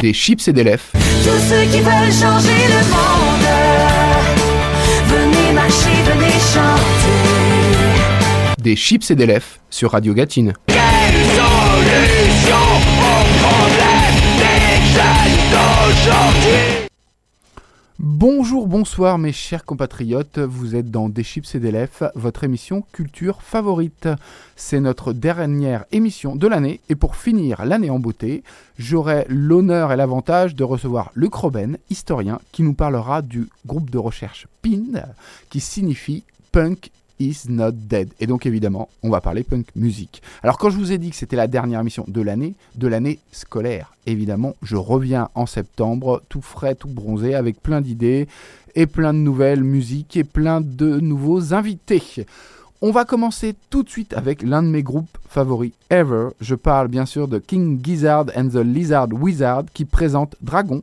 Des chips et des lèvres. Tous ceux qui veulent changer le monde, venez marcher, venez chanter. Des chips et des lèvres sur Radio Gatine. Bonjour, bonsoir mes chers compatriotes, vous êtes dans Des Chips et des Lèvres, votre émission culture favorite. C'est notre dernière émission de l'année et pour finir l'année en beauté, j'aurai l'honneur et l'avantage de recevoir Luc Robben, historien, qui nous parlera du groupe de recherche PIN, qui signifie Punk is not dead. Et donc évidemment, on va parler punk music. Alors quand je vous ai dit que c'était la dernière émission de l'année, de l'année scolaire, évidemment, je reviens en septembre, tout frais, tout bronzé, avec plein d'idées et plein de nouvelles musiques et plein de nouveaux invités. On va commencer tout de suite avec l'un de mes groupes favoris ever. Je parle bien sûr de King Gizzard and the Lizard Wizard qui présente Dragon,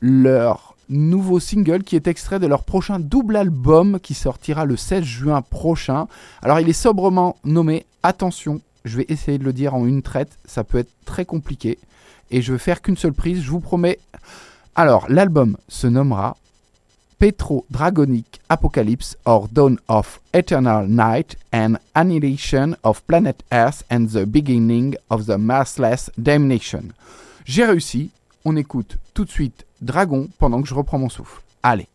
leur nouveau single qui est extrait de leur prochain double album qui sortira le 16 juin prochain. Alors il est sobrement nommé Attention, je vais essayer de le dire en une traite, ça peut être très compliqué et je vais faire qu'une seule prise, je vous promets. Alors l'album se nommera Petro Dragonic Apocalypse or Dawn of Eternal Night and Annihilation of Planet Earth and the Beginning of the Massless Damnation. J'ai réussi, on écoute tout de suite Dragon pendant que je reprends mon souffle. Allez.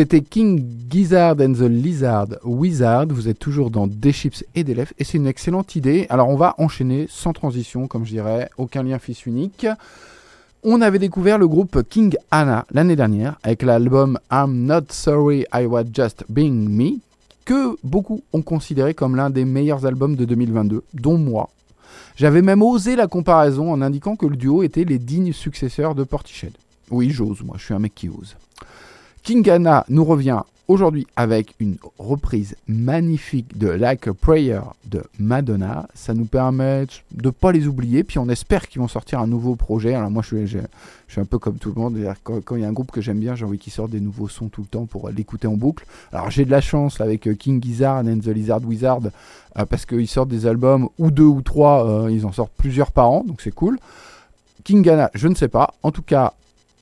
C'était King Gizzard and the Lizard Wizard. Vous êtes toujours dans des chips et des lèvres et c'est une excellente idée. Alors on va enchaîner sans transition, comme je dirais, aucun lien fils unique. On avait découvert le groupe King Anna l'année dernière avec l'album I'm Not Sorry I Was Just Being Me, que beaucoup ont considéré comme l'un des meilleurs albums de 2022, dont moi. J'avais même osé la comparaison en indiquant que le duo était les dignes successeurs de Portiched. Oui, j'ose, moi, je suis un mec qui ose. King Anna nous revient aujourd'hui avec une reprise magnifique de Like a Prayer de Madonna. Ça nous permet de ne pas les oublier, puis on espère qu'ils vont sortir un nouveau projet. Alors moi, je suis, un peu comme tout le monde. Quand, il y a un groupe que j'aime bien, j'ai envie qu'ils sortent des nouveaux sons tout le temps pour l'écouter en boucle. Alors j'ai de la chance avec euh, King Gizzard and the Lizard Wizard, euh, parce qu'ils sortent des albums, ou deux ou trois, euh, ils en sortent plusieurs par an, donc c'est cool. King Anna, je ne sais pas. En tout cas,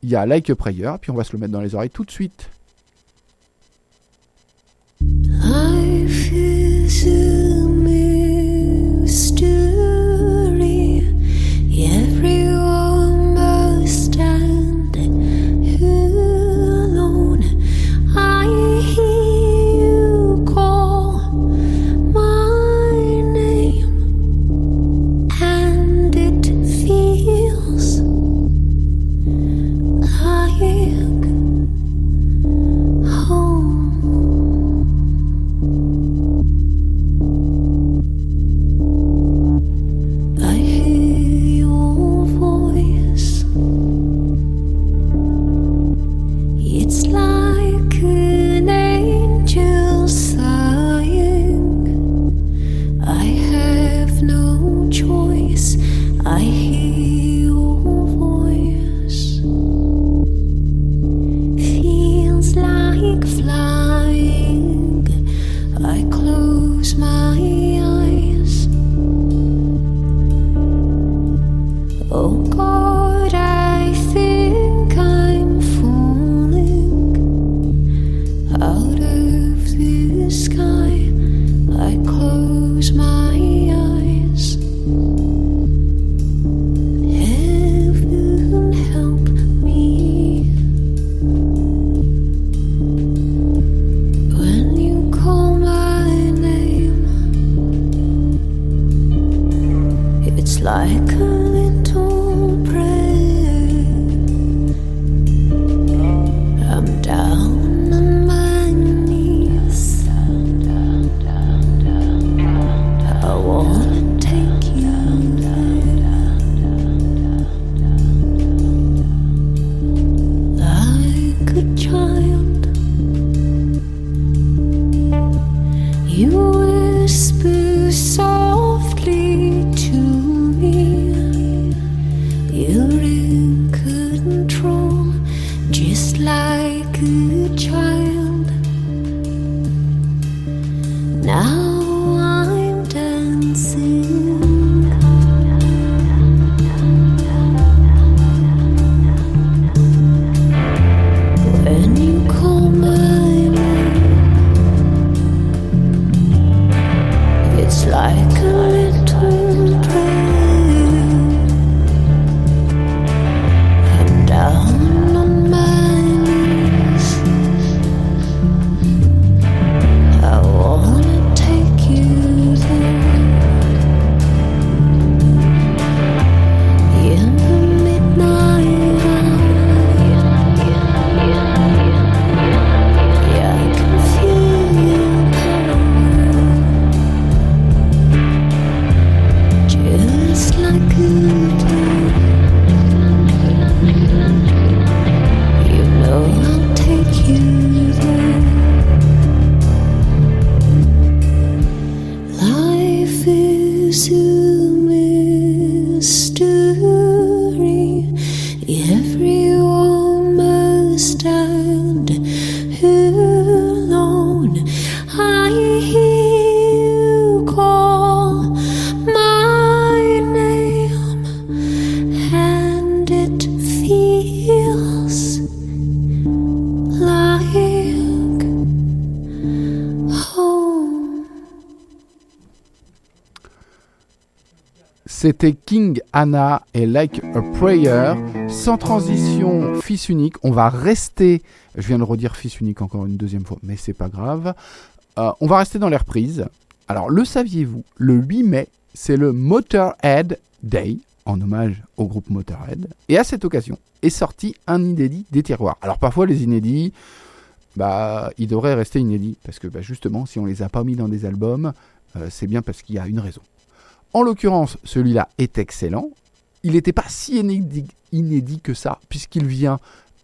il y a Like a Prayer, puis on va se le mettre dans les oreilles tout de suite. Anna et Like a Prayer. Sans transition, fils unique. On va rester. Je viens de redire fils unique encore une deuxième fois, mais c'est pas grave. Euh, on va rester dans les reprises. Alors, le saviez-vous Le 8 mai, c'est le Motorhead Day, en hommage au groupe Motorhead. Et à cette occasion, est sorti un inédit des tiroirs. Alors, parfois, les inédits, bah, ils devraient rester inédits. Parce que, bah, justement, si on les a pas mis dans des albums, euh, c'est bien parce qu'il y a une raison. En l'occurrence, celui-là est excellent. Il n'était pas si inédit, que ça, puisqu'il vient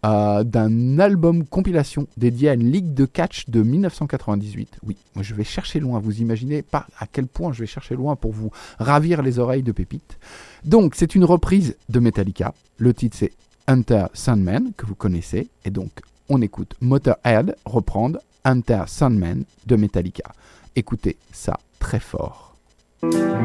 euh, d'un album compilation dédié à une ligue de catch de 1998. Oui, moi je vais chercher loin, vous imaginez pas à quel point je vais chercher loin pour vous ravir les oreilles de pépites. Donc c'est une reprise de Metallica. Le titre c'est Hunter Sandman, que vous connaissez, et donc on écoute Motorhead reprendre Hunter Sandman de Metallica. Écoutez ça très fort. Música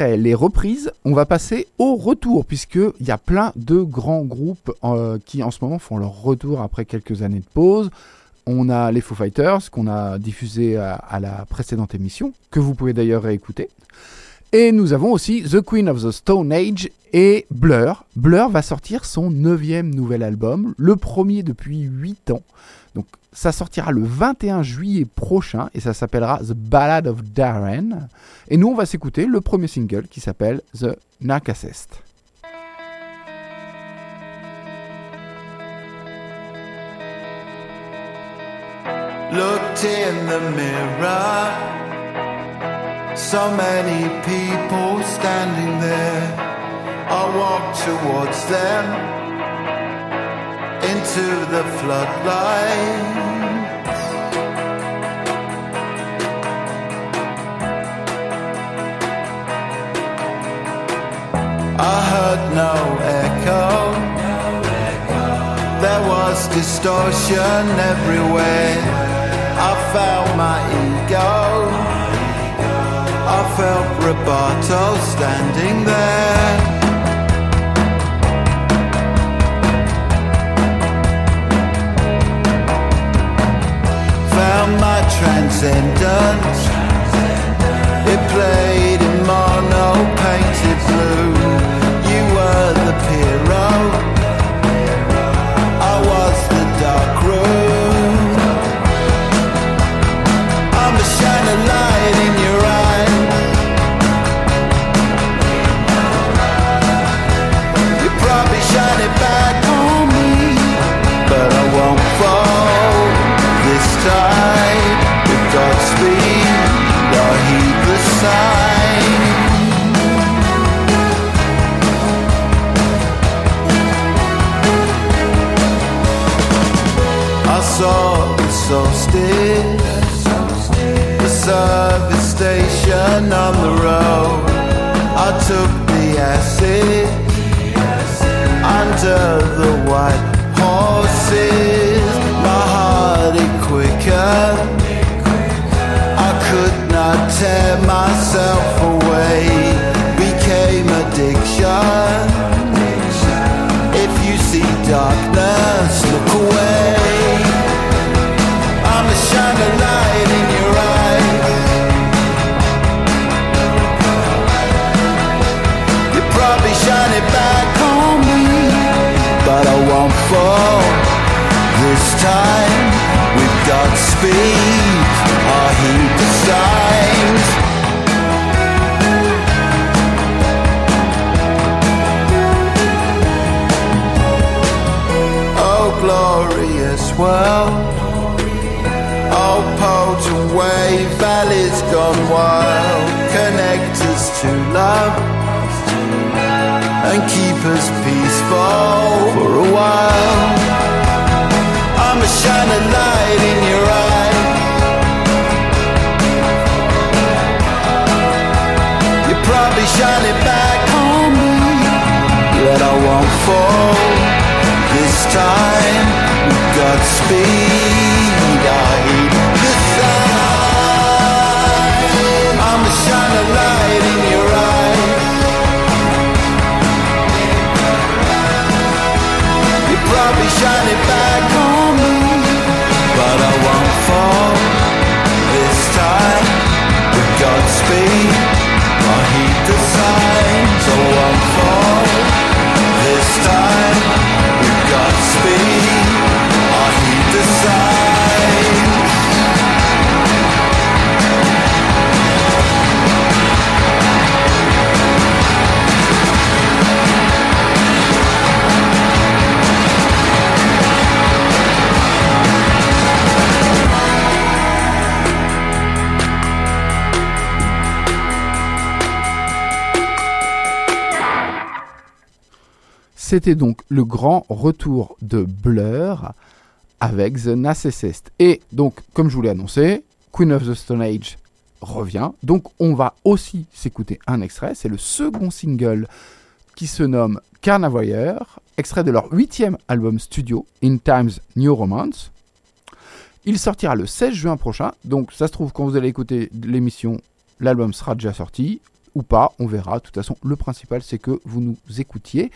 les reprises, on va passer au retour, puisqu'il y a plein de grands groupes euh, qui en ce moment font leur retour après quelques années de pause. On a les Foo Fighters, qu'on a diffusé à, à la précédente émission, que vous pouvez d'ailleurs réécouter. Et nous avons aussi The Queen of the Stone Age et Blur. Blur va sortir son neuvième nouvel album, le premier depuis 8 ans. Donc ça sortira le 21 juillet prochain et ça s'appellera The Ballad of Darren. Et nous on va s'écouter le premier single qui s'appelle The Narcissist. Looked in the mirror. So many people standing there. I walked towards them into the floodlight. I heard no echo. There was distortion everywhere. I felt my ego. I felt Roboto standing there. Found my transcendence. It played in mono painted blue. Station on the road. I took the acid under the white horses. My heart it quicker. I could not tear myself away. Wave, valleys gone wild. Connect us to love and keep us peaceful for a while. I'm a shining light in your eye. You probably shine it back on me, yet I won't fall this time. Godspeed, C'était donc le grand retour de Blur avec The Narcissist. Et donc, comme je vous l'ai annoncé, Queen of the Stone Age revient. Donc, on va aussi s'écouter un extrait. C'est le second single qui se nomme Carnavoyeur, extrait de leur huitième album studio, In Times New Romance. Il sortira le 16 juin prochain. Donc, ça se trouve, quand vous allez écouter l'émission, l'album sera déjà sorti. ou pas, on verra. De toute façon, le principal, c'est que vous nous écoutiez.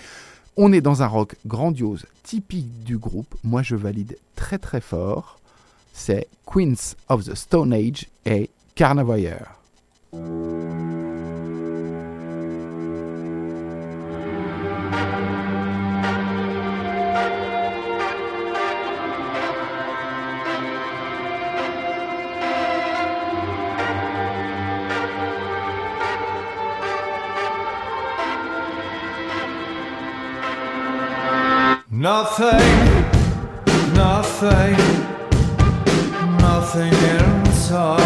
On est dans un rock grandiose, typique du groupe. Moi, je valide très très fort. C'est Queens of the Stone Age et Carnavoyeur. Nothing, nothing, nothing inside.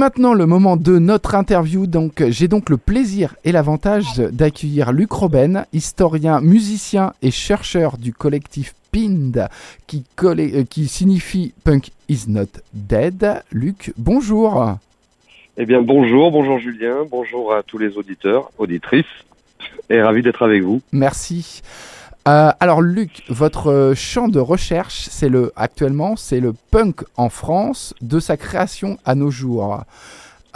Maintenant le moment de notre interview. Donc, j'ai donc le plaisir et l'avantage d'accueillir Luc Robben, historien, musicien et chercheur du collectif PIND, qui, collé- euh, qui signifie Punk is not dead. Luc, bonjour. Eh bien, bonjour, bonjour Julien, bonjour à tous les auditeurs, auditrices, et ravi d'être avec vous. Merci. Euh, alors Luc, votre euh, champ de recherche, c'est le actuellement, c'est le punk en France, de sa création à nos jours.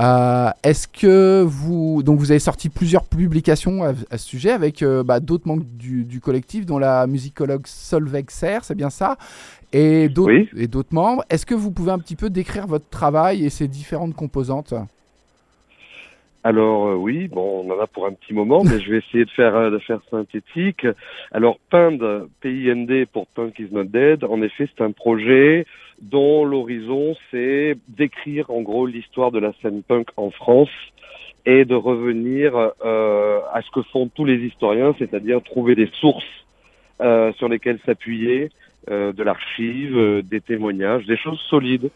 Euh, Est-ce que vous donc vous avez sorti plusieurs publications à, à ce sujet avec euh, bah, d'autres membres du, du collectif, dont la musicologue Solveig Serre, c'est bien ça, et d'autres Oui. et d'autres membres. Est-ce que vous pouvez un petit peu décrire votre travail et ses différentes composantes? Alors euh, oui, bon, on en a pour un petit moment, mais je vais essayer de faire euh, de faire synthétique. Alors PIND, PIND pour Punk is not dead. En effet, c'est un projet dont l'horizon c'est d'écrire en gros l'histoire de la scène punk en France et de revenir euh, à ce que font tous les historiens, c'est-à-dire trouver des sources sur lesquelles s'appuyer, de l'archive, des témoignages, des choses solides.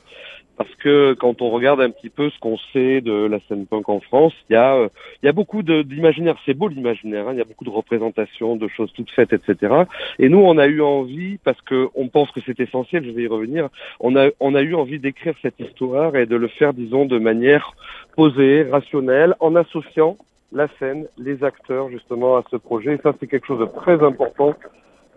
Parce que quand on regarde un petit peu ce qu'on sait de la scène punk en France, il y a, euh, y a beaucoup d'imaginaire. C'est beau l'imaginaire. hein, il y a beaucoup de représentations, de choses toutes faites, etc. Et nous, on a eu envie, parce que on pense que c'est essentiel, je vais y revenir, on a, on a eu envie d'écrire cette histoire et de le faire, disons, de manière posée, rationnelle, en associant la scène, les acteurs, justement, à ce projet. Et ça, c'est quelque chose de très important.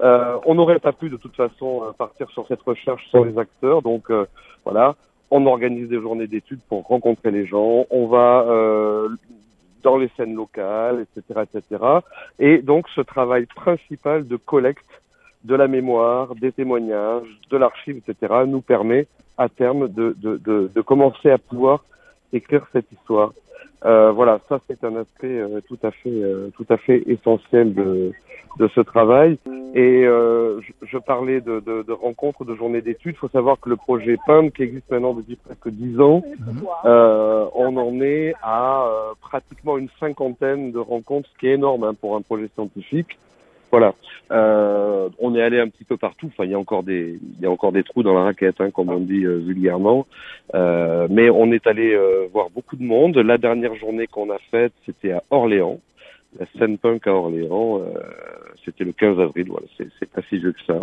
Euh, on n'aurait pas pu, de toute façon, euh, partir sur cette recherche sans les acteurs. Donc, euh, voilà, on organise des journées d'études pour rencontrer les gens. On va euh, dans les scènes locales, etc., etc. Et donc, ce travail principal de collecte de la mémoire, des témoignages, de l'archive, etc., nous permet à terme de, commencer à pouvoir écrire cette histoire. Euh, voilà, ça c'est un aspect euh, tout à fait euh, tout à fait essentiel de, de ce travail. Et euh, je, je parlais de, de, de rencontres, de journées d'études. Il faut savoir que le projet PAM, qui existe maintenant depuis presque dix ans, euh, on en est à euh, pratiquement une cinquantaine de rencontres, ce qui est énorme hein, pour un projet scientifique. Voilà. Euh, on est allé un petit peu partout. Enfin, il y a encore des, il y a encore des trous dans la raquette, hein, comme on dit euh, vulgairement. Euh, mais on est allé euh, voir beaucoup de monde. La dernière journée qu'on a faite, c'était à Orléans, la scène punk à Orléans. euh, c'était le 15 avril. Voilà, c'est pas si vieux que ça.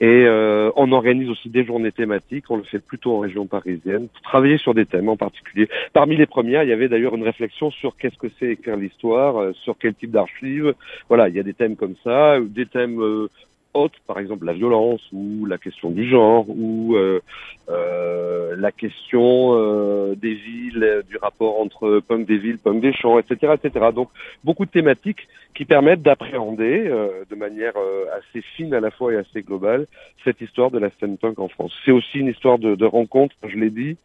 Et euh, on organise aussi des journées thématiques. On le fait plutôt en région parisienne pour travailler sur des thèmes en particulier. Parmi les premières, il y avait d'ailleurs une réflexion sur qu'est-ce que c'est écrire l'histoire, euh, sur quel type d'archives. Voilà, il y a des thèmes comme ça, des thèmes autres, par exemple la violence ou la question du genre ou euh, euh, la question euh, des villes, du rapport entre punk des villes, punk des champs, etc., etc. Donc beaucoup de thématiques qui permettent d'appréhender euh, de manière euh, assez fine à la fois et assez globale cette histoire de la scène punk en France. C'est aussi une histoire de, de rencontre, je l'ai dit,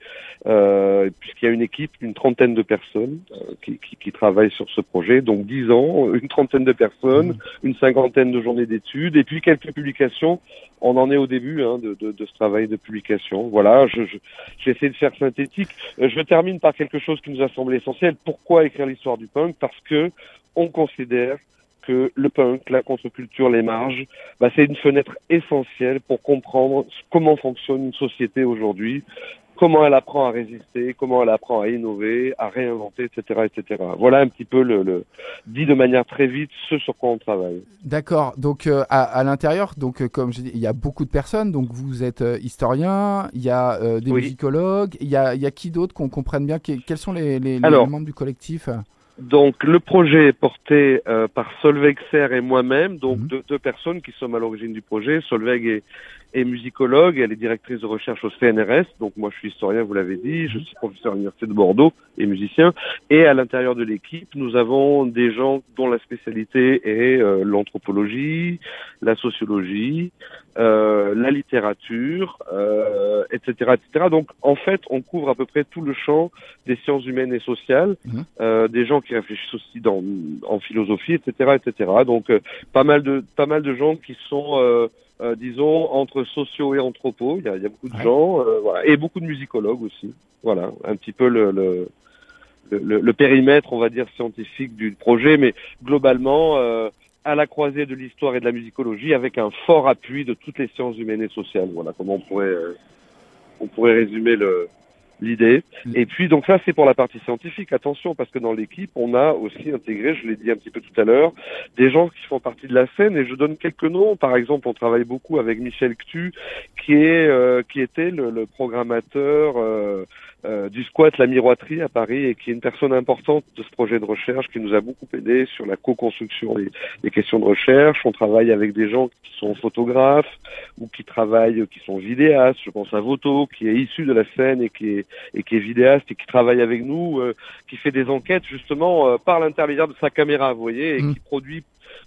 euh, puisqu'il y a une équipe, une trentaine de personnes euh, qui, qui, qui travaillent sur ce projet, donc dix ans, une trentaine de personnes, une cinquantaine de journées d'études, et puis quelques publications. On en est au début hein, de, ce travail de publication. Voilà, je, j'essaie de faire synthétique. Euh, je termine par quelque chose qui nous a semblé essentiel. Pourquoi écrire l'histoire du punk? Parce que on considère que le punk, la contre-culture, les marges, bah, c'est une fenêtre essentielle pour comprendre comment fonctionne une société aujourd'hui, comment elle apprend à résister, comment elle apprend à innover, à réinventer, etc., etc. Voilà un petit peu le, le dit de manière très vite ce sur quoi on travaille. D'accord. Donc euh, à, à l'intérieur, donc euh, comme j'ai dit, il y a beaucoup de personnes. Donc vous êtes euh, historien, il y a des Oui. musicologues, il y a, il y a qui d'autre qu'on comprenne bien? Que- quels sont les, les- les Alors, membres du collectif? Donc le projet est porté euh, par Solveig Serre et moi-même, donc Mhm. deux, deux personnes qui sommes à l'origine du projet. Solveig est, est musicologue, elle est directrice de recherche au CNRS, donc moi je suis historien, vous l'avez dit, je suis professeur à l'Université de Bordeaux et musicien. Et à l'intérieur de l'équipe, nous avons des gens dont la spécialité est euh, l'anthropologie, la sociologie, euh, la littérature, euh, etc., etc. Donc en fait, on couvre à peu près tout le champ des sciences humaines et sociales, euh, des gens qui réfléchissent aussi dans, en philosophie, etc., etc. Donc euh, pas mal de pas mal de gens qui sont euh, disons entre sociaux et anthropos. Il y a, il y a beaucoup de Ouais. gens, euh, voilà, et beaucoup de musicologues aussi. Voilà, un petit peu le, le le, le- le périmètre, on va dire, scientifique du projet, mais globalement, euh, à la croisée de l'histoire et de la musicologie, avec un fort appui de toutes les sciences humaines et sociales. Voilà comment on pourrait, euh, on pourrait résumer le l'idée. Et puis, donc ça, c'est pour la partie scientifique. Attention, parce que dans l'équipe, on a aussi intégré, je l'ai dit un petit peu tout à l'heure, des gens qui font partie de la scène. Et je donne quelques noms. Par exemple, on travaille beaucoup avec Michel Ctu, qui est, euh, qui était le, le programmateur euh, euh, du squat La Miroiterie à Paris et qui est une personne importante de ce projet de recherche qui nous a beaucoup aidé sur la co-construction des, des questions de recherche. On travaille avec des gens qui sont photographes ou qui travaillent, qui sont vidéastes. Je pense à Voto, qui est issu de la scène et qui est, et qui est vidéaste et qui travaille avec nous, euh, qui fait des enquêtes justement euh, par l'intermédiaire de sa caméra, vous voyez, et Mm. qui produit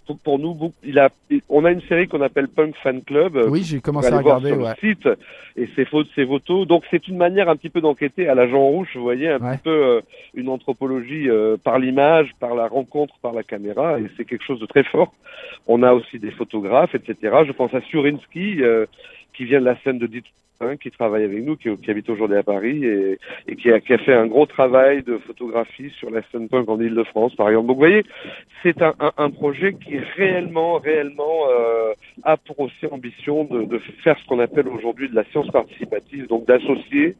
pour, pour nous, beaucoup- il a, on a une série qu'on appelle Punk Fan Club. Oui, j'ai commencé à regarder. sur Ouais. le site et ses photos, ses photos. Donc c'est une manière un petit peu d'enquêter à la Jean Rouge, vous voyez, un Ouais. petit peu euh, une anthropologie euh, par l'image, par la rencontre, par la caméra, et c'est quelque chose de très fort. On a aussi des photographes, etc. Je pense à Surinsky, euh, qui vient de la scène de hein, qui travaille avec nous, qui, qui habite aujourd'hui à Paris, et, et qui, a, qui a fait un gros travail de photographie sur la scène punk en Ile-de-France, par exemple. Donc vous voyez, c'est un, un, un projet qui réellement, réellement euh, a pour aussi ambition de, de faire ce qu'on appelle aujourd'hui de la science participative, donc d'associer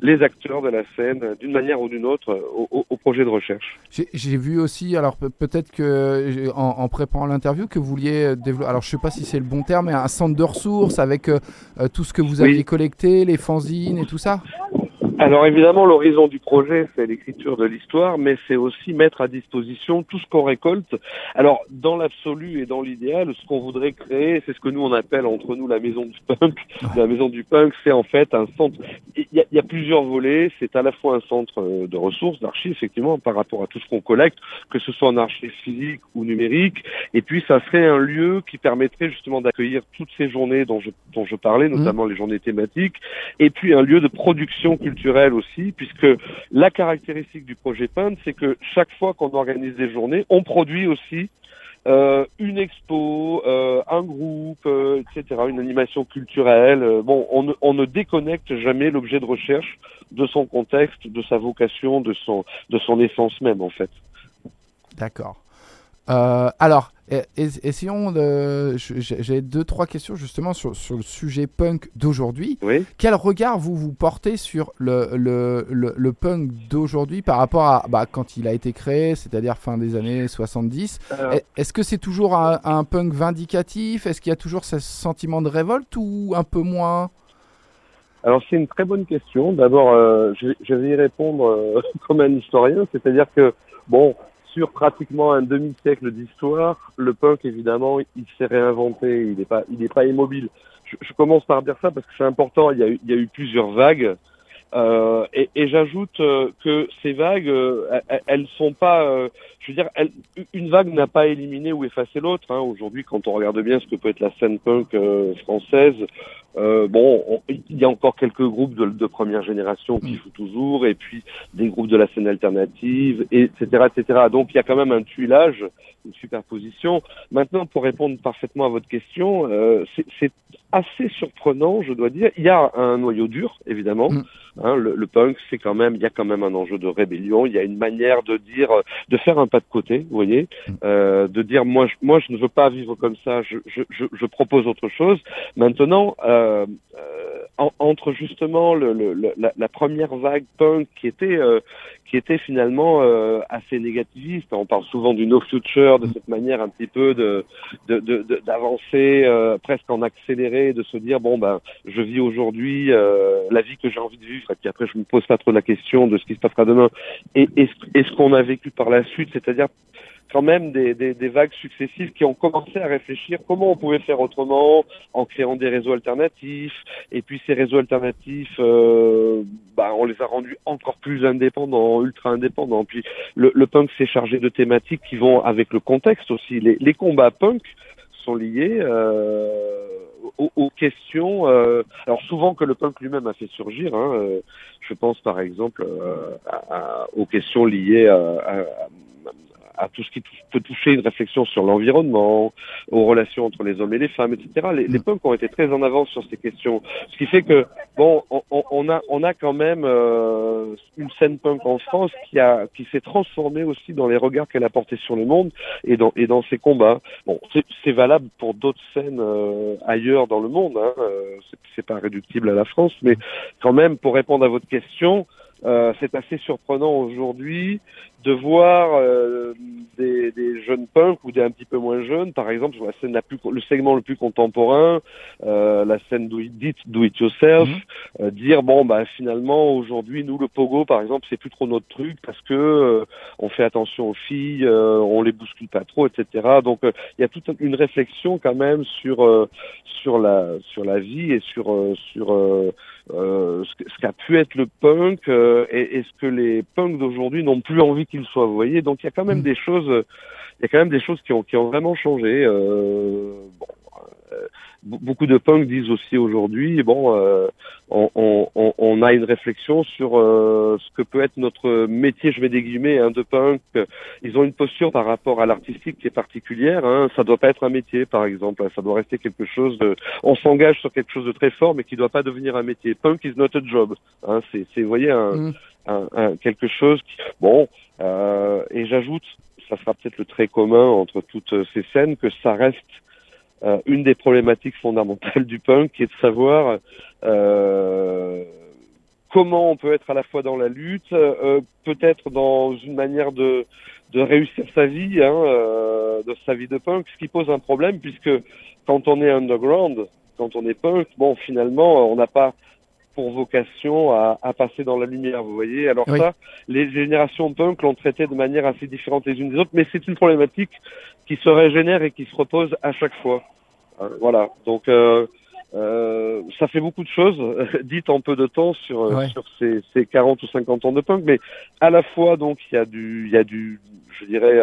les acteurs de la scène euh, d'une manière ou d'une autre euh, au, au- au projet de recherche. J'ai- vu aussi, alors pe- peut-être que j'ai- en, en préparant l'interview, que vous vouliez euh, développer, alors je sais pas si c'est le bon terme, mais un centre de ressources avec euh, euh, tout ce que vous Oui. aviez les fanzines et tout ça? Alors évidemment, l'horizon du projet, c'est l'écriture de l'histoire, mais c'est aussi mettre à disposition tout ce qu'on récolte. Alors, dans l'absolu et dans l'idéal, ce qu'on voudrait créer, c'est ce que nous on appelle entre nous la maison du punk. La maison du punk, c'est en fait un centre. Il y a, il y a plusieurs volets. C'est à la fois un centre euh, de ressources, d'archives, effectivement, par rapport à tout ce qu'on collecte, que ce soit en archives physiques ou numériques. Et puis, ça serait un lieu qui permettrait justement d'accueillir toutes ces journées dont je, dont je parlais, notamment les journées thématiques et puis un lieu de production culturelle aussi, puisque la caractéristique du projet PINT, c'est que chaque fois qu'on organise des journées, on produit aussi euh, une expo, euh, un groupe, euh, etc., une animation culturelle. Bon, on ne, on ne déconnecte jamais l'objet de recherche de son contexte, de sa vocation, de son, de son essence même, en fait. D'accord. Euh, alors, e- es- essayons de. J'ai deux, trois questions justement sur, sur le sujet punk d'aujourd'hui. Oui. Quel regard vous vous portez sur le, le, le, le punk d'aujourd'hui par rapport à bah, quand il a été créé, c'est-à-dire fin des années 70 Euh, Est- Est-ce que c'est toujours un, un punk vindicatif? Est-ce qu'il y a toujours ce sentiment de révolte ou un peu moins? Alors c'est une très bonne question. D'abord, euh, je, vais- je vais y répondre euh, comme un historien, c'est-à-dire que bon, sur pratiquement un demi-siècle d'histoire, le punk évidemment, il s'est réinventé. Il n'est pas, il n'est pas immobile. Je, commence par dire ça parce que c'est important. Il y a eu, plusieurs vagues. Euh, et j'ajoute euh, que ces vagues, euh, elles- elles sont pas, je veux dire, une vague n'a pas éliminé ou effacé l'autre. Hein. Aujourd'hui, quand on regarde bien ce que peut être la scène punk euh, française, euh, bon, on- il y a encore quelques groupes de, de première génération qui jouent toujours, et puis des groupes de la scène alternative, et etc., etc. Donc il y a quand même un tuilage, une superposition. Maintenant, pour répondre parfaitement à votre question, euh, c'est- assez surprenant, je dois dire. Il y a un noyau dur, évidemment. Mm. Hein, le, le punk, c'est quand même, il y a quand même un enjeu de rébellion. Il y a une manière de dire, de faire un pas de côté, vous voyez, euh, de dire moi, je, moi, je ne veux pas vivre comme ça. Je, je, je, je propose autre chose. Maintenant, euh, euh, en- entre justement le, le, la, la première vague punk qui était euh, qui était finalement euh, assez négativiste. On parle souvent du no future, de cette manière un petit peu de de- de- de- d'avancer euh, presque en accéléré, de se dire bon ben je vis aujourd'hui euh, la vie que j'ai envie de vivre et puis après je me pose pas trop la question de ce qui se passera demain et, et, et ce qu'on a vécu par la suite, c'est-à-dire quand même des, des, vagues successives qui ont commencé à réfléchir comment on pouvait faire autrement en créant des réseaux alternatifs et puis ces réseaux alternatifs euh, bah, on les a rendus encore plus indépendants, ultra indépendants. Puis le, le punk s'est chargé de thématiques qui vont avec le contexte aussi. Les, les combats punk sont liés euh, aux, aux questions. euh, alors souvent que le punk lui-même a fait surgir. Hein, euh, je pense par exemple euh, à- aux questions liées à, à- à tout ce qui peut toucher une réflexion sur l'environnement, aux relations entre les hommes et les femmes, etc. Les, les punks ont été très en avance sur ces questions, ce qui fait que bon, on, a on a quand même euh, une scène punk en France qui a qui s'est transformée aussi dans les regards qu'elle a portés sur le monde et dans et dans ses combats. Bon, c'est valable pour d'autres scènes euh, ailleurs dans le monde. Hein, euh, c'est- c'est pas réductible à la France, mais quand même pour répondre à votre question. Euh, c'est assez surprenant aujourd'hui de voir euh, des, des jeunes punks ou des un petit peu moins jeunes, par exemple sur la scène la plus, le segment le plus contemporain, euh, la scène do it, dite do it yourself, euh, dire bon bah finalement aujourd'hui nous le pogo par exemple c'est plus trop notre truc parce que euh, on fait attention aux filles, euh, on les bouscule pas trop, etc. Donc euh, il y a toute une réflexion quand même sur euh, sur la sur la vie et sur euh, sur ce qu'a pu être le punk euh, et, et ce que les punks d'aujourd'hui n'ont plus envie qu'il soit. Vous voyez, donc il y a quand même Mm. des choses, euh, il y a quand même des choses qui ont, qui ont vraiment changé. Euh, bon, euh, be- beaucoup de punk disent aussi aujourd'hui, bon, euh, on, on, on- on a une réflexion sur ce que peut être notre métier, je mets des guillemets, hein, de punk. Ils ont une posture par rapport à l'artistique qui est particulière. Hein. Ça doit pas être un métier, par exemple. Ça doit rester quelque chose de. On s'engage sur quelque chose de très fort, mais qui doit pas devenir un métier. Punk is not a job. Hein. C'est, c'est, vous voyez, un, Mm. Quelque chose. Qui... Bon, euh, et j'ajoute, ça sera peut-être le trait commun entre toutes ces scènes, que ça reste euh, une des problématiques fondamentales du punk, qui est de savoir euh, comment on peut être à la fois dans la lutte, euh, peut-être dans une manière de, de réussir sa vie, hein, euh, de sa vie de punk, ce qui pose un problème, puisque quand on est underground, quand on est punk, bon, finalement, on n'a pas pour vocation à, à passer dans la lumière, vous voyez. Alors Oui. ça, les générations punk l'ont traité de manière assez différente les unes des autres, mais c'est une problématique qui se régénère et qui se repose à chaque fois. Euh, voilà. Donc euh, euh, ça fait beaucoup de choses dites en peu de temps sur euh, Ouais. sur ces, ces 40 ou 50 ans de punk, mais à la fois donc il y a du il y a du je dirais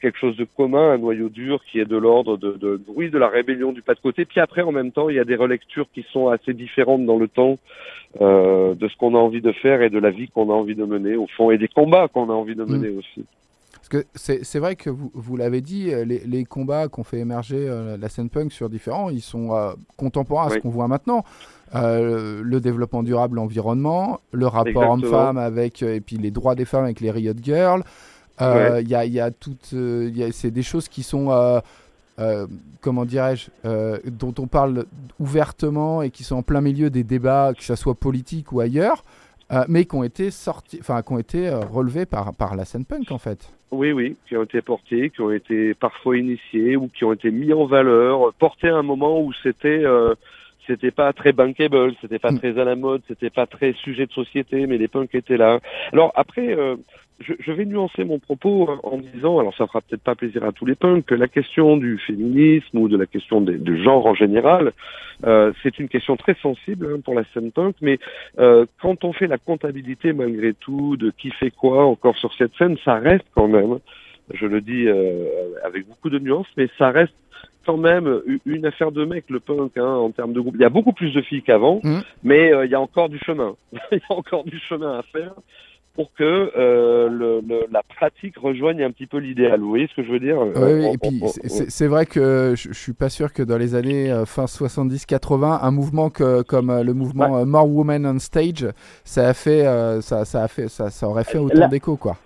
quelque chose de commun, un noyau dur qui est de l'ordre de, de oui de la rébellion du pas de côté. Puis après en même temps il y a des relectures qui sont assez différentes dans le temps euh, de ce qu'on a envie de faire et de la vie qu'on a envie de mener au fond et des combats qu'on a envie de mener aussi. Parce que c'est vrai que vous, vous l'avez dit, euh, les, les combats qu'on fait émerger euh, la scène punk sur différents, ils sont euh, contemporains à ce qu'on voit maintenant. Euh, le développement durable, l'environnement, le rapport homme-femme avec, et puis les droits des femmes avec les Riot Girls. Euh, Ouais. Il y, a, il y a toutes, euh, c'est des choses qui sont, euh, comment dirais-je, euh, dont on parle ouvertement et qui sont en plein milieu des débats, que ce soit politique ou ailleurs, euh, mais qui ont été sortis, enfin, qui ont été relevés par, par la scène punk en fait. Oui, oui, qui ont été portés, qui ont été parfois initiés ou qui ont été mis en valeur, portés à un moment où c'était c'était pas très bankable, c'était pas Mm. très à la mode, c'était pas très sujet de société, mais les punks étaient là. Alors après, euh, je, je vais nuancer mon propos en- en disant, alors ça fera peut-être pas plaisir à tous les punks, que la question du féminisme ou de la question des, du genre en général, euh, c'est une question très sensible hein, pour la scène punk, mais euh, quand on fait la comptabilité malgré tout de qui fait quoi encore sur cette scène, ça reste quand même, je le dis euh, avec beaucoup de nuances, mais ça reste quand même une affaire de mec le punk hein, en termes de groupe. Il y a beaucoup plus de filles qu'avant, Mhm. mais euh, il y a encore du chemin. il y a encore du chemin à faire pour que euh, le, le- la pratique rejoigne un petit peu l'idéal. Vous voyez ce que je veux dire? Oui, On- et puis c'est- vrai que je, je suis pas sûr que dans les années euh, fin 70-80, un mouvement que, comme euh, le mouvement euh, More Women on Stage, ça a fait, euh, ça, ça a fait, ça, ça aurait fait autant d'écho quoi.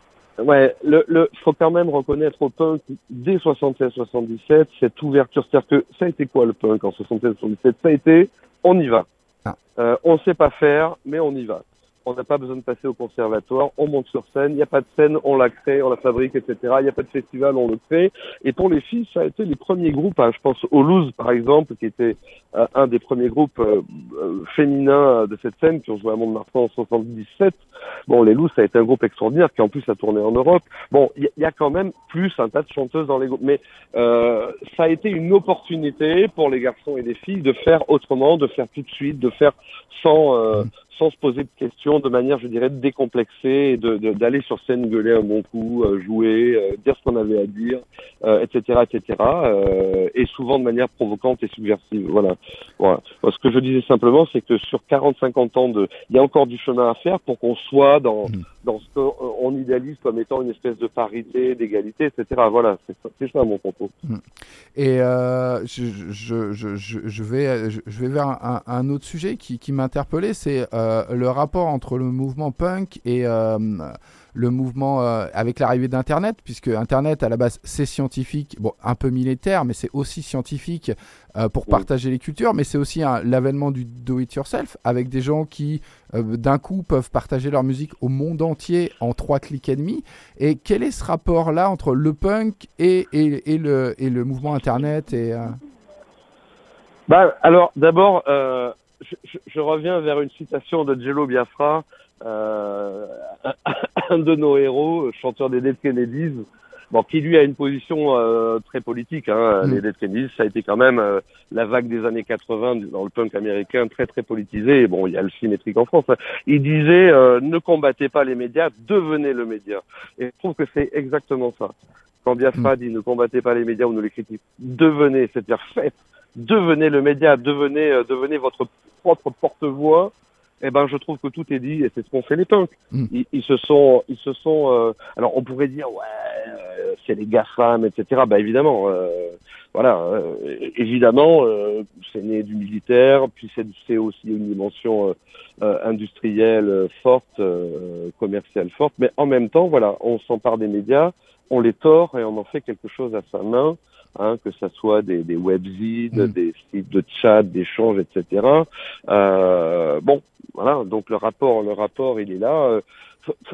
Ouais, le, le, faut quand même reconnaître au punk dès 76-77 cette ouverture. C'est-à-dire que ça a été quoi le punk en 76-77 Ça a été, on y va. Ah. On sait pas faire, mais on y va. On n'a pas besoin de passer au conservatoire, on monte sur scène, il n'y a pas de scène, on la crée, on la fabrique, etc. Il n'y a pas de festival, on le crée. Et pour les filles, ça a été les premiers groupes, hein, je pense au Loose par exemple, qui était euh, un des premiers groupes euh, euh, féminins euh, de cette scène, qui ont joué à Mont-de-Marsan en 77. Bon, les Loose, ça a été un groupe extraordinaire, qui en plus a tourné en Europe. Bon, il y, y a quand même plus un tas de chanteuses dans les groupes. Mais ça a été une opportunité pour les garçons et les filles de faire autrement, de faire tout de suite, de faire sans... sans se poser de questions, de manière, je dirais, décomplexée, et de de- d'aller sur scène gueuler un bon coup, euh, jouer, euh, dire ce qu'on avait à dire, euh, etc., etc., euh, et souvent de manière provocante et subversive. Voilà. voilà. Ce que je disais simplement, c'est que sur 40-50 ans de, il y a encore du chemin à faire pour qu'on soit dans Mhm. dans ce qu'on idéalise comme étant une espèce de parité, d'égalité, etc. Voilà, c'est ça, mon propos. Et euh, je, je, je, vais, je, je vais vers un, un autre sujet qui, qui m'interpellait, c'est euh, le rapport entre le mouvement punk et euh, le mouvement euh, avec l'arrivée d'Internet, puisque Internet à la base c'est scientifique, bon un peu militaire, mais c'est aussi scientifique euh, pour Oui. partager les cultures, mais c'est aussi l'avènement du do-it-yourself avec des gens qui euh, d'un coup peuvent partager leur musique au monde entier en trois clics et demi. Et quel est ce rapport-là entre le punk et, et, et le, et le mouvement Internet et, euh, Bah, alors, d'abord, euh, je, je- je reviens vers une citation de Jello Biafra, euh, un, de nos héros, chanteur des Dead Kennedys, bon, qui lui a une position euh, très politique. Hein. Mm. Les Dead Kennedys, ça a été quand même euh, la vague des années 80 du- dans le punk américain, très très politisé. Bon, il y a le symétrique en France. hein. Il disait, euh, ne combattez pas les médias, devenez le média. Et je trouve que c'est exactement ça. Quand Biafra dit ne combattez pas les médias ou ne les critiquez, devenez, c'est-à-dire faites, devenez le média, devenez, euh, devenez votre propre porte-voix. Eh ben, je trouve que tout est dit et c'est ce qu'ont fait les punks. Mm. Ils, ils se sont, ils se sont. euh, alors, on pourrait dire ouais, euh, c'est les GAFAM, etc. Bah évidemment, euh, voilà, euh, évidemment, euh, c'est né du militaire, puis c'est aussi une dimension euh, euh, industrielle forte, euh, commerciale forte, mais en même temps, voilà, on s'empare des médias, on les tord et on en fait quelque chose à sa main, hein, que ça soit des, des webzines, Mm. des sites de chat, d'échanges, etc. Euh, bon, voilà, donc le rapport, le rapport, il est là. Euh,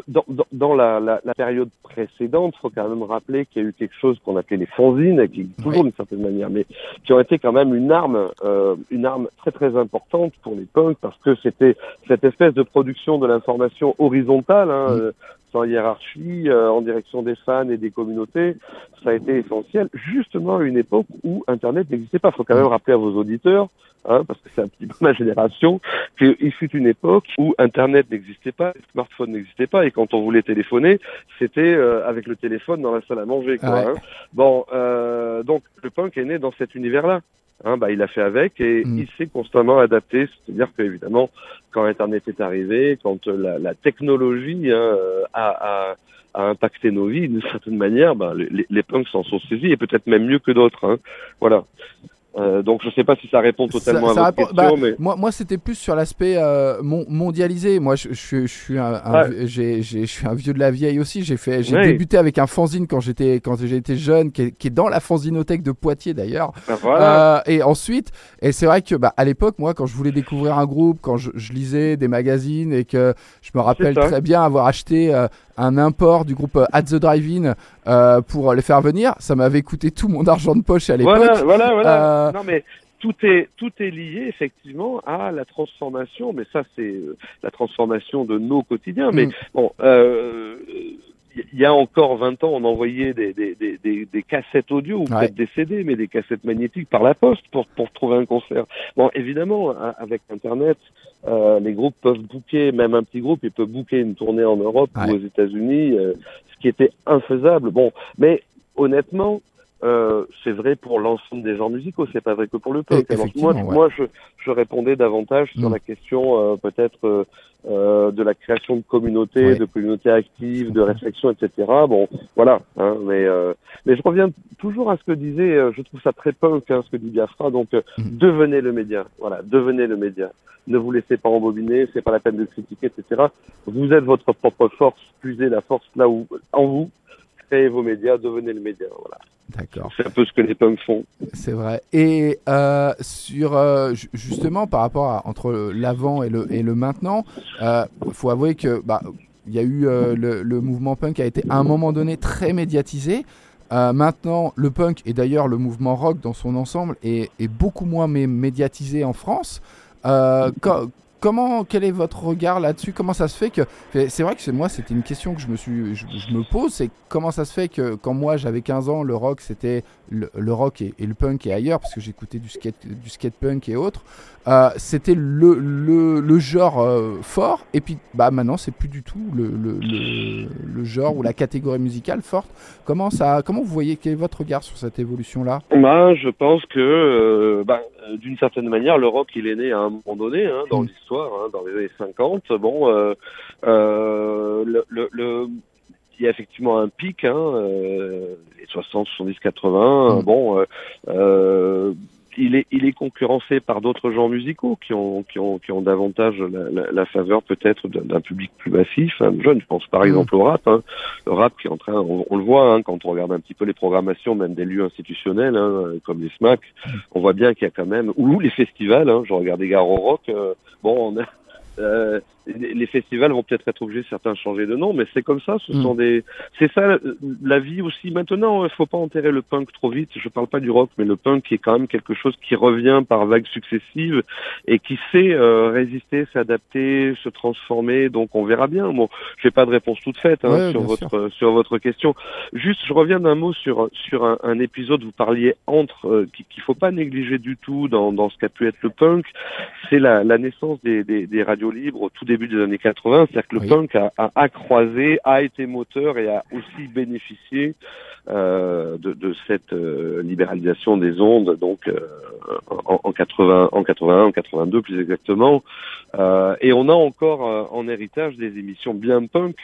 Dans, dans, dans la, la, la période précédente, faut quand même rappeler qu'il y a eu quelque chose qu'on appelait les fanzines, qui toujours d'une certaine manière, mais qui ont été quand même une arme, euh, une arme très très importante pour les punks parce que c'était cette espèce de production de l'information horizontale, hein, Mm. euh, sans hiérarchie, euh, en direction des fans et des communautés. Ça a été essentiel, justement à une époque où Internet n'existait pas. Il faut quand même rappeler à vos auditeurs, hein, parce que c'est un petit peu ma génération, qu'il fut une époque où Internet n'existait pas, les smartphones n'existaient pas, et quand on voulait téléphoner, c'était euh, avec le téléphone dans la salle à manger. Quoi, Ouais. hein. Bon, euh, donc le punk est né dans cet univers-là. Hein, bah, il a fait avec et Mm. il s'est constamment adapté. C'est-à-dire que évidemment, quand Internet est arrivé, quand euh, la, la technologie hein, euh, a, a, a impacté nos vies d'une certaine manière, bah, les, les- les punks s'en sont saisis et peut-être même mieux que d'autres. Hein. Voilà. Euh, donc je sais pas si ça répond totalement Ça- à votre question, bah, mais Moi, moi c'était plus sur l'aspect euh, mon- mondialisé. Moi, je, je, suis- je suis un, un Ouais. j'ai- j'ai- je suis un vieux de la vieille aussi. J'ai fait, j'ai débuté avec un fanzine quand j'étais quand j'étais jeune, qui est, qui est dans la fanzinothèque de Poitiers d'ailleurs. bah, voilà. Euh, et ensuite, et c'est vrai que bah, à l'époque, moi, quand je voulais découvrir un groupe, quand je, je lisais des magazines et que je me rappelle très bien avoir acheté euh, un import du groupe euh, At the Drive-In euh, pour les faire venir, ça m'avait coûté tout mon argent de poche à l'époque. Voilà, voilà, voilà. Euh, Non, mais tout est tout est lié effectivement à la transformation, mais ça c'est la transformation de nos quotidiens. Mais Mm. bon, euh, il y a encore 20 ans, on envoyait des, des, des, des, cassettes audio ou Ouais. peut-être des CD, mais des cassettes magnétiques par la poste pour pour trouver un concert. Bon, évidemment, hein, avec Internet, euh, les groupes peuvent booker, même un petit groupe, il peut booker une tournée en Europe Ouais. ou aux États-Unis, euh, ce qui était infaisable. Bon, mais honnêtement, euh, c'est vrai pour l'ensemble des genres musicaux, c'est pas vrai que pour le punk. Eh, Alors, moi, ouais. moi, je, je répondais davantage sur Mm. la question euh, peut-être euh, euh, de la création de communautés, Ouais. de communautés actives, de réflexion, etc. Bon, voilà. Hein, mais euh, mais je reviens toujours à ce que disait, euh, je trouve ça très punk, hein, ce que dit Biafra. Donc, euh, Mm. devenez le média. Voilà, devenez le média. Ne vous laissez pas embobiner, c'est pas la peine de critiquer, etc. Vous êtes votre propre force. Puisez la force là où en vous. Créez vos médias, devenez le média. Voilà. D'accord. C'est un peu ce que les punks font. C'est vrai. Et euh, sur euh, ju- justement par rapport à entre l'avant et le et le maintenant, euh, faut avouer que bah il y a eu euh, le, le mouvement punk a été à un moment donné très médiatisé. Maintenant, le punk et d'ailleurs le mouvement rock dans son ensemble est, est beaucoup moins mé- médiatisé en France. Euh, comment, quel est votre regard là-dessus? Comment ça se fait que c'est vrai que moi, c'était une question que je me suis, je, me pose, c'est comment ça se fait que quand moi j'avais 15 ans, le rock c'était le, rock et, le punk et ailleurs parce que j'écoutais du skate, du skate punk et autres, euh, c'était le, le, genre euh, fort et puis bah maintenant c'est plus du tout le, le, genre ou la catégorie musicale forte. Comment ça, comment vous voyez quel est votre regard sur cette évolution là Bah, je pense que, euh, bah, d'une certaine manière, le rock, il est né à un moment donné, hein, dans Mm. l'histoire, hein, dans les années 50. Bon, euh, euh, le, le, le- il y a effectivement un pic, hein, euh, les 60, 70, 80. Mm. Bon, euh, euh, il est, il est concurrencé par d'autres genres musicaux qui ont, qui ont, qui ont davantage la, la, la faveur peut-être d'un public plus massif, hein, jeune. Je pense par Mm. exemple au rap, hein, le rap qui est en train, on, on le voit hein, quand on regarde un petit peu les programmations, même des lieux institutionnels hein, comme les SMAC, on voit bien qu'il y a quand même ou les festivals. Hein, je regardais Garo Rock. euh, bon, on a, euh, les festivals vont peut-être être obligés certains de changer de nom, mais c'est comme ça. Ce Mm. sont des, c'est ça la vie aussi. Maintenant, il faut pas enterrer le punk trop vite. Je parle pas du rock, mais le punk est quand même quelque chose qui revient par vagues successives et qui sait euh, résister, s'adapter, se transformer. Donc on verra bien. Bon, j'ai pas de réponse toute faite hein, Ouais, sur votre sur votre question. Juste, je reviens d'un mot sur sur un, un épisode. Vous parliez entre euh, qui- qu'il faut pas négliger du tout dans dans ce qu'a pu être le punk. C'est la, la naissance des, des, des radios libres au tout début début des années 80, c'est-à-dire que le Oui. punk a, a, a croisé, a été moteur et a aussi bénéficié euh, de, de cette euh, libéralisation des ondes, donc euh, en, en 80, en 81, en 82 plus exactement. Et on a encore en héritage des émissions bien punk.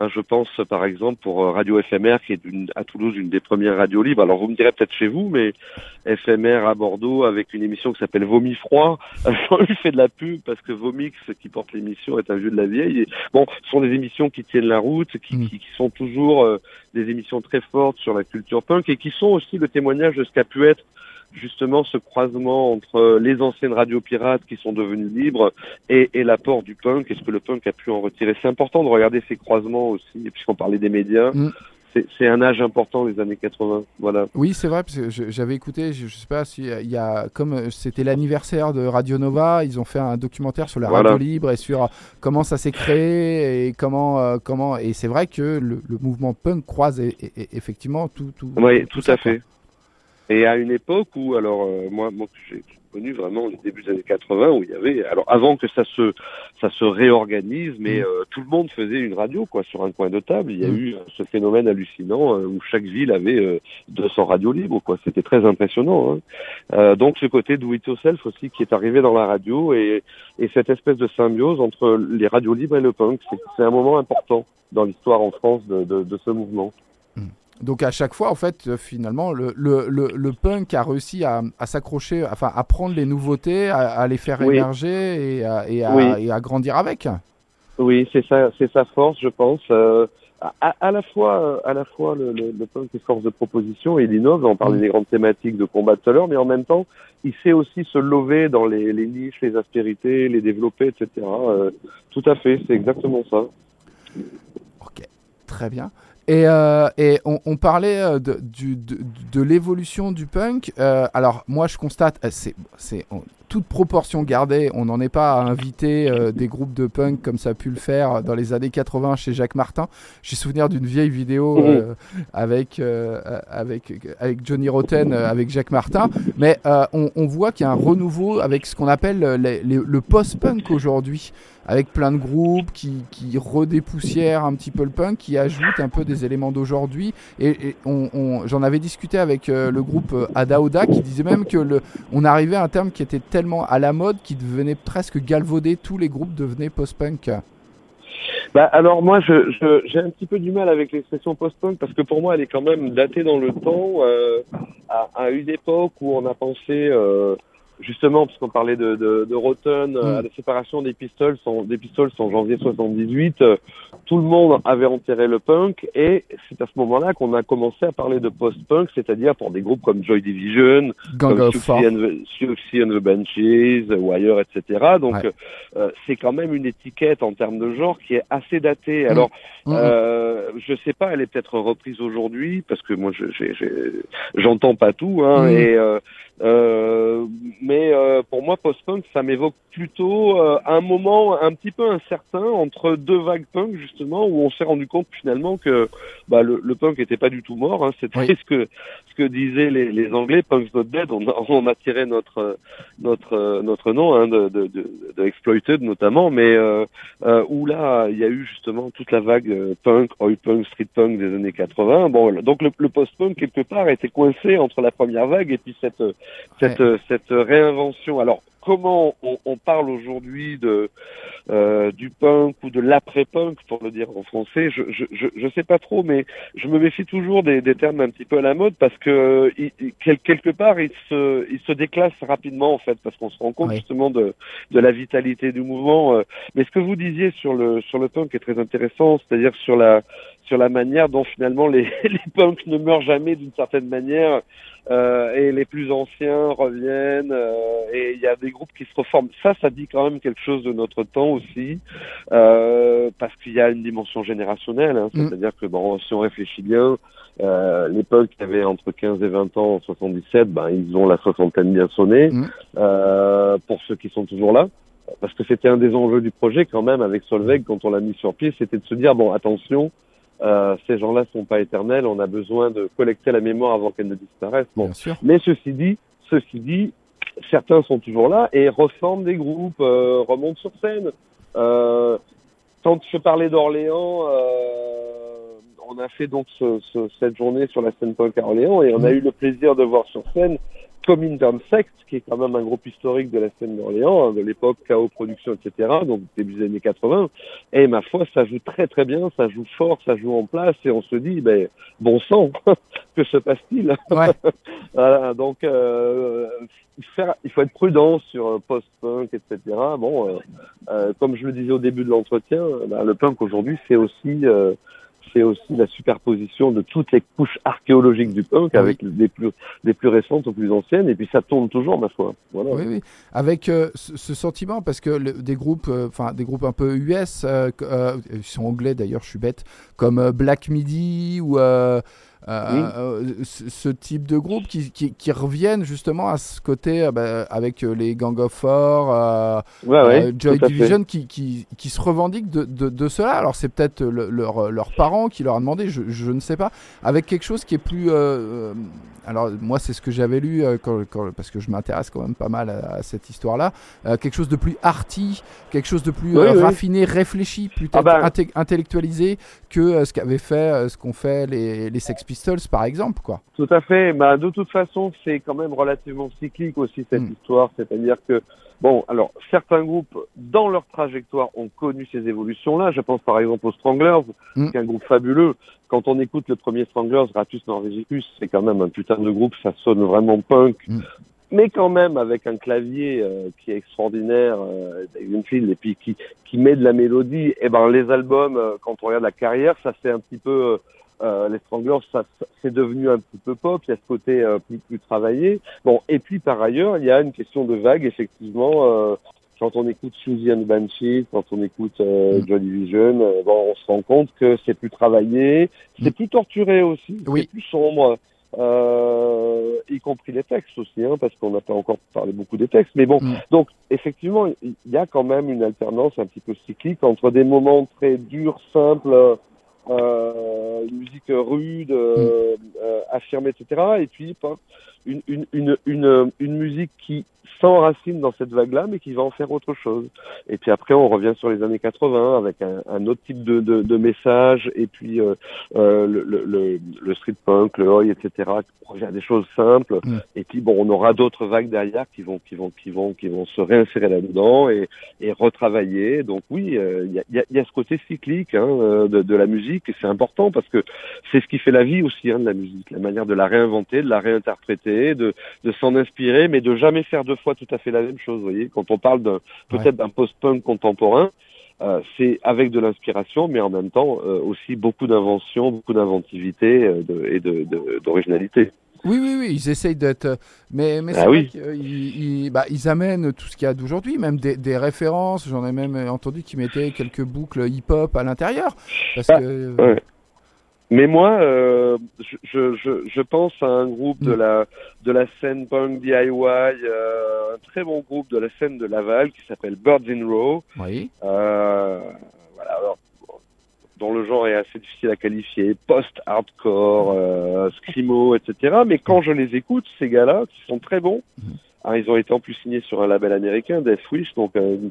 Hein, je pense par exemple pour euh, Radio FMR qui est une- à Toulouse une des premières radios libres. Alors vous me direz peut-être chez vous, mais FMR à Bordeaux avec une émission qui s'appelle Vomi froid. On lui fait de la pub parce que Vomix qui porte l'émission est un vieux de la vieille. Et, bon, ce sont des émissions qui tiennent la route, qui, Mm. qui, qui sont toujours euh, des émissions très fortes sur la culture punk et qui sont aussi le témoignage de ce qu'a pu être justement ce croisement entre les anciennes radios pirates qui sont devenues libres et, et l'apport du punk et ce que le punk a pu en retirer? C'est important de regarder ces croisements aussi, puisqu'on parlait des médias. Mm. C'est- un âge important, les années 80. Voilà. Oui, c'est vrai, parce que j'avais écouté, je, je sais pas si il y a, comme euh, c'était l'anniversaire de Radio Nova, ils ont fait un documentaire sur la Voilà. radio libre et sur euh, comment ça s'est créé et comment, euh, comment, et c'est vrai que le, le mouvement punk croise effectivement tout, tout. Oui, tout à fait. Et à une époque où, alors euh, moi, moi j'ai connu vraiment les débuts des années 80, où il y avait, alors avant que ça se, ça se réorganise, mais Mm. euh, tout le monde faisait une radio quoi sur un coin de table. Il y a Mm. eu euh, ce phénomène hallucinant euh, où chaque ville avait euh, 200 radios libres quoi. C'était très impressionnant. Hein. Euh, donc ce côté do it yourself aussi qui est arrivé dans la radio et, et cette espèce de symbiose entre les radios libres et le punk, c'est- c'est un moment important dans l'histoire en France de, de, de ce mouvement. Donc à chaque fois, en fait, euh, finalement, le, le, le, le punk a réussi à, à s'accrocher, enfin à prendre les nouveautés, à, à les faire Oui. émerger et à, et à, Oui. et à grandir avec. Oui, c'est ça, c'est sa force, je pense. Euh, à, la fois, à la fois le, punk est force de proposition et il innove. On parlait des grandes thématiques de combat tout à l'heure, mais en même temps, il sait aussi se lever dans les, les niches, les aspérités, les développer, etc. Euh, tout à fait, c'est exactement ça. Ok, très bien. Et, euh, et on, on parlait euh, de, du- de, de l'évolution du punk. Euh, alors moi je constate, c'est, c'est en toute proportion gardée, on n'en est pas à inviter euh, des groupes de punk comme ça a pu le faire dans les années 80 chez Jacques Martin. J'ai souvenir d'une vieille vidéo avec, avec, avec Johnny Rotten, avec Jacques Martin. Mais on, on voit qu'il y a un renouveau avec ce qu'on appelle les- les- le post-punk aujourd'hui avec plein de groupes qui, qui redépoussièrent un petit peu le punk, qui ajoutent un peu des éléments d'aujourd'hui. Et, on, on- j'en avais discuté avec euh, le groupe euh, Ada Oda qui disait même que le, on arrivait à un terme qui était tellement à la mode qu'il devenait presque galvaudé, tous les groupes devenaient post-punk. Bah, alors moi, je, je, j'ai un petit peu du mal avec l'expression post-punk parce que pour moi, elle est quand même datée dans le temps, euh, à, à une époque où on a pensé, euh, justement, puisqu'on parlait de, de, de Rotten, euh, Mm. la séparation des Pistols, en, des Pistols en janvier 78, euh, tout le monde avait enterré le punk et c'est à ce moment-là qu'on a commencé à parler de post-punk, c'est-à-dire pour des groupes comme Joy Division, Gang comme. Siouxsie and, the, and the Benches, Wire, etc. Donc Ouais. euh, c'est quand même une étiquette en termes de genre qui est assez datée. Alors Mm, mm. euh, je sais pas, elle est peut-être reprise aujourd'hui parce que moi je- j'entends pas tout. Hein, Mm. et euh, euh, mais euh, pour moi post-punk ça m'évoque plutôt euh, un moment un petit peu incertain entre deux vagues punk justement où on s'est rendu compte finalement que bah, le, le punk était pas du tout mort. Hein, C'était Oui. ce que ce que disaient les, les Anglais, punk's not dead. On a, on a tiré notre notre notre nom hein, de, de, de, de exploited notamment, mais euh, où là il y a eu justement toute la vague punk, oi punk, street punk des années 80. Bon, donc le, le post-punk quelque part était coincé entre la première vague et puis cette cette cette réinvention. Alors comment on, on parle aujourd'hui de euh, du punk ou de l'après-punk pour le dire en français, je, je je je sais pas trop, mais je me méfie toujours des, des termes un petit peu à la mode parce que euh, il- il- quel- quelque part il se il se déclasse rapidement en fait parce qu'on se rend compte Oui. justement de de la vitalité du mouvement. euh. Mais ce que vous disiez sur le sur le punk est très intéressant, c'est-à-dire sur la sur la manière dont finalement les les punks ne meurent jamais d'une certaine manière euh, et les plus anciens reviennent euh, et il y a des groupes qui se reforment. Ça, ça dit quand même quelque chose de notre temps aussi euh, parce qu'il y a une dimension générationnelle. Hein, Mm. C'est-à-dire que bon, si on réfléchit bien, euh, les punks qui avaient entre 15 et 20 ans en 77, ben ils ont la soixantaine bien sonnée. Mm. Pour ceux qui sont toujours là. Parce que c'était un des enjeux du projet quand même avec Solveig quand on l'a mis sur pied, c'était de se dire bon attention, euh, ces gens-là sont pas éternels, on a besoin de collecter la mémoire avant qu'elle ne disparaisse. Bon, mais ceci dit, ceci dit, certains sont toujours là et reforment des groupes, euh, remontent sur scène. Euh, quand je parlais d'Orléans, euh, on a fait donc ce- ce- cette journée sur la scène à Orléans et on a eu le plaisir de voir sur scène Comintern Sect, qui est quand même un groupe historique de la scène d'Orléans, hein, de l'époque KO Production, etc., donc début des années 80. Et ma foi, ça joue très très bien, ça joue fort, ça joue en place, et on se dit, ben, bon sang, que se passe-t-il? Ouais. Voilà, donc euh, faire, il faut être prudent sur post-punk, etc. Bon, euh, euh, comme je le disais au début de l'entretien, ben, le punk aujourd'hui, c'est aussi euh, c'est aussi la superposition de toutes les couches archéologiques du punk Oui. avec les plus les plus récentes aux plus anciennes, et puis ça tourne toujours, ma foi. Voilà. Oui, oui. Avec euh, ce, sentiment, parce que le- des groupes, euh, des groupes un peu US, euh, ils sont anglais d'ailleurs, je suis bête, comme Black Midi ou euh, euh, Oui. ce, ce type de groupe qui, qui, qui reviennent justement à ce côté euh, bah, avec les Gang of Four, euh, Ouais, ouais, Joy. Division qui, qui, qui se revendiquent de, de, de cela. Alors c'est peut-être le- leur, leurs parents qui leur a demandé, je, je ne sais pas, avec quelque chose qui est plus... euh, alors moi c'est ce que j'avais lu quand, quand- parce que je m'intéresse quand même pas mal à, à cette histoire-là. Quelque chose de plus arty, quelque chose de plus Oui, oui. raffiné, réfléchi, peut-être Ah bah. inté- intellectualisé que ce qu'avaient fait, ce qu'ont fait les, les Sex Pistols par exemple, quoi. Tout à fait. Bah, de toute façon, c'est quand même relativement cyclique aussi cette Mm. histoire. C'est-à-dire que, bon, alors, certains groupes, dans leur trajectoire, ont connu ces évolutions-là. Je pense par exemple aux Stranglers, Mm. qui est un groupe fabuleux. Quand on écoute le premier Stranglers, Ratus Norvegicus, c'est quand même un putain de groupe. Ça sonne vraiment punk. Mm. Mais quand même avec un clavier euh, qui est extraordinaire, euh, David Field, et puis qui, qui met de la mélodie. Et ben les albums, euh, quand on regarde la carrière, ça fait un petit peu euh, euh, les Stranglers, ça, c'est devenu un petit peu pop. Il y a ce côté euh, plus, plus travaillé. Bon, et puis par ailleurs, il y a une question de vague, effectivement. euh, quand on écoute Suzy and the Banshees, quand on écoute euh, Mm. Joy Division, euh, bon, on se rend compte que c'est plus travaillé, c'est Mm. plus torturé aussi, Oui. c'est plus sombre, euh, y compris les textes aussi, hein, parce qu'on n'a pas encore parlé beaucoup des textes. Mais bon, Mm. donc effectivement, il y a quand même une alternance un petit peu cyclique entre des moments très durs, simples, une musique rude, euh, euh, affirmée, etc. Et puis une, une, une, une, une musique qui s'enracine dans cette vague-là, mais qui va en faire autre chose. Et puis après, on revient sur les années 80 avec un, un autre type de, de, de message, et puis euh, euh, le, le, le, street punk, le oi, etc. qui revient à des choses simples. Mm. Et puis bon, on aura d'autres vagues derrière qui vont, qui vont, qui vont, qui vont se réinsérer là-dedans et, et retravailler. Donc oui, euh, il y, a, il y, a, il y a ce côté cyclique hein, de, de la musique, et c'est important parce que c'est ce qui fait la vie aussi hein, de la musique, la manière de la réinventer, de la réinterpréter, de, de s'en inspirer, mais de jamais faire deux fois tout à fait la même chose. Vous voyez, quand on parle d'un peut-être d'un post-punk contemporain, euh, c'est avec de l'inspiration, mais en même temps euh, aussi beaucoup d'invention, beaucoup d'inventivité euh, de, et de- de- d'originalité. Oui, oui, oui, ils essayent d'être. Mais, mais c'est Ah vrai oui. qu'ils ils, bah, ils amènent tout ce qu'il y a d'aujourd'hui, même des, des références. J'en ai même entendu qu'ils mettaient quelques boucles hip-hop à l'intérieur. Parce Ah, que. ouais. Mais moi, euh, je, je, je, pense à un groupe de Mm. la de la scène punk DIY, euh, un très bon groupe de la scène de Laval qui s'appelle Birds in Row. Oui. Euh, voilà, alors, dont le genre est assez difficile à qualifier, post-hardcore, euh, scrimo, etc. Mais quand je les écoute, ces gars-là, qui sont très bons, Mhm. hein, ils ont été en plus signés sur un label américain, Death Wish, donc euh, une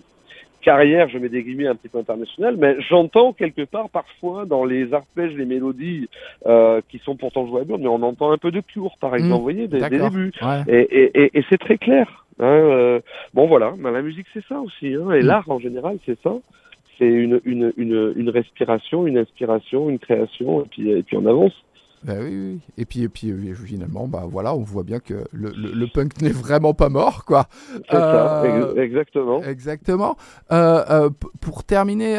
carrière, je mets des guillemets un petit peu internationale, mais j'entends quelque part parfois dans les arpèges, les mélodies euh, qui sont pourtant jouables, mais on entend un peu de Cure, par exemple, Mhm. vous voyez, des, débuts. Ouais. Et, et, et, et c'est très clair. Hein, euh, bon voilà, Ben, la musique c'est ça aussi, hein, et Mm. l'art en général c'est ça. C'est une, une, une, une respiration, une inspiration, une création, et puis, et puis on avance. Bah oui, oui. Et puis, et puis euh, finalement, bah, voilà, on voit bien que le, le, le punk n'est vraiment pas mort, quoi. C'est ça, Euh, ex- exactement. Exactement. Euh, euh, pour terminer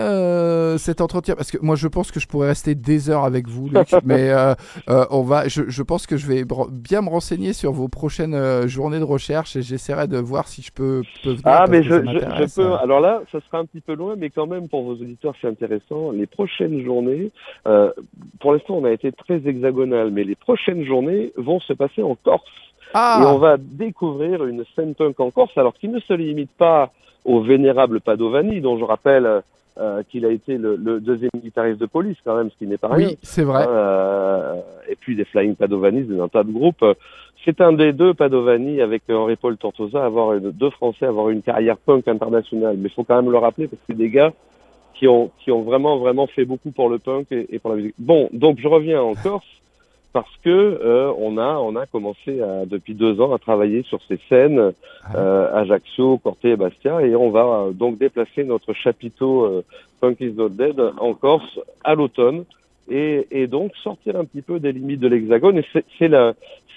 cet entretien, parce que moi je pense que je pourrais rester des heures avec vous, Luc, mais on va, je, je pense que je vais bien me renseigner sur vos prochaines journées de recherche et j'essaierai de voir si je peux, peux venir. Ah, mais je, peux. Alors là, ça sera un petit peu loin, mais quand même pour vos auditeurs, c'est intéressant. Les prochaines journées, pour l'instant, on a été très mais les prochaines journées vont se passer en Corse. Et Ah, on va découvrir une scène punk en Corse, alors qui ne se limite pas au vénérable Padovani, dont je rappelle euh, qu'il a été le, le deuxième guitariste de police quand même, ce qui n'est pas rien. oui, c'est vrai. Euh, et puis des Flying Padovanis d'un tas de groupes. c'est un des deux Padovani avec Henri-Paul Tortosa, avoir une- deux Français, avoir une carrière punk internationale. Mais il faut quand même le rappeler parce que c'est des gars qui ont, qui ont vraiment, vraiment fait beaucoup pour le punk et, et pour la musique. Bon, donc je reviens en Corse parce que euh, on a, on a commencé à, depuis deux ans à travailler sur ces scènes, euh, Ajaccio, Corté et Bastia, et on va euh, donc déplacer notre chapiteau euh, Punk is Not Dead en Corse à l'automne et, et donc sortir un petit peu des limites de l'Hexagone. Et c'est-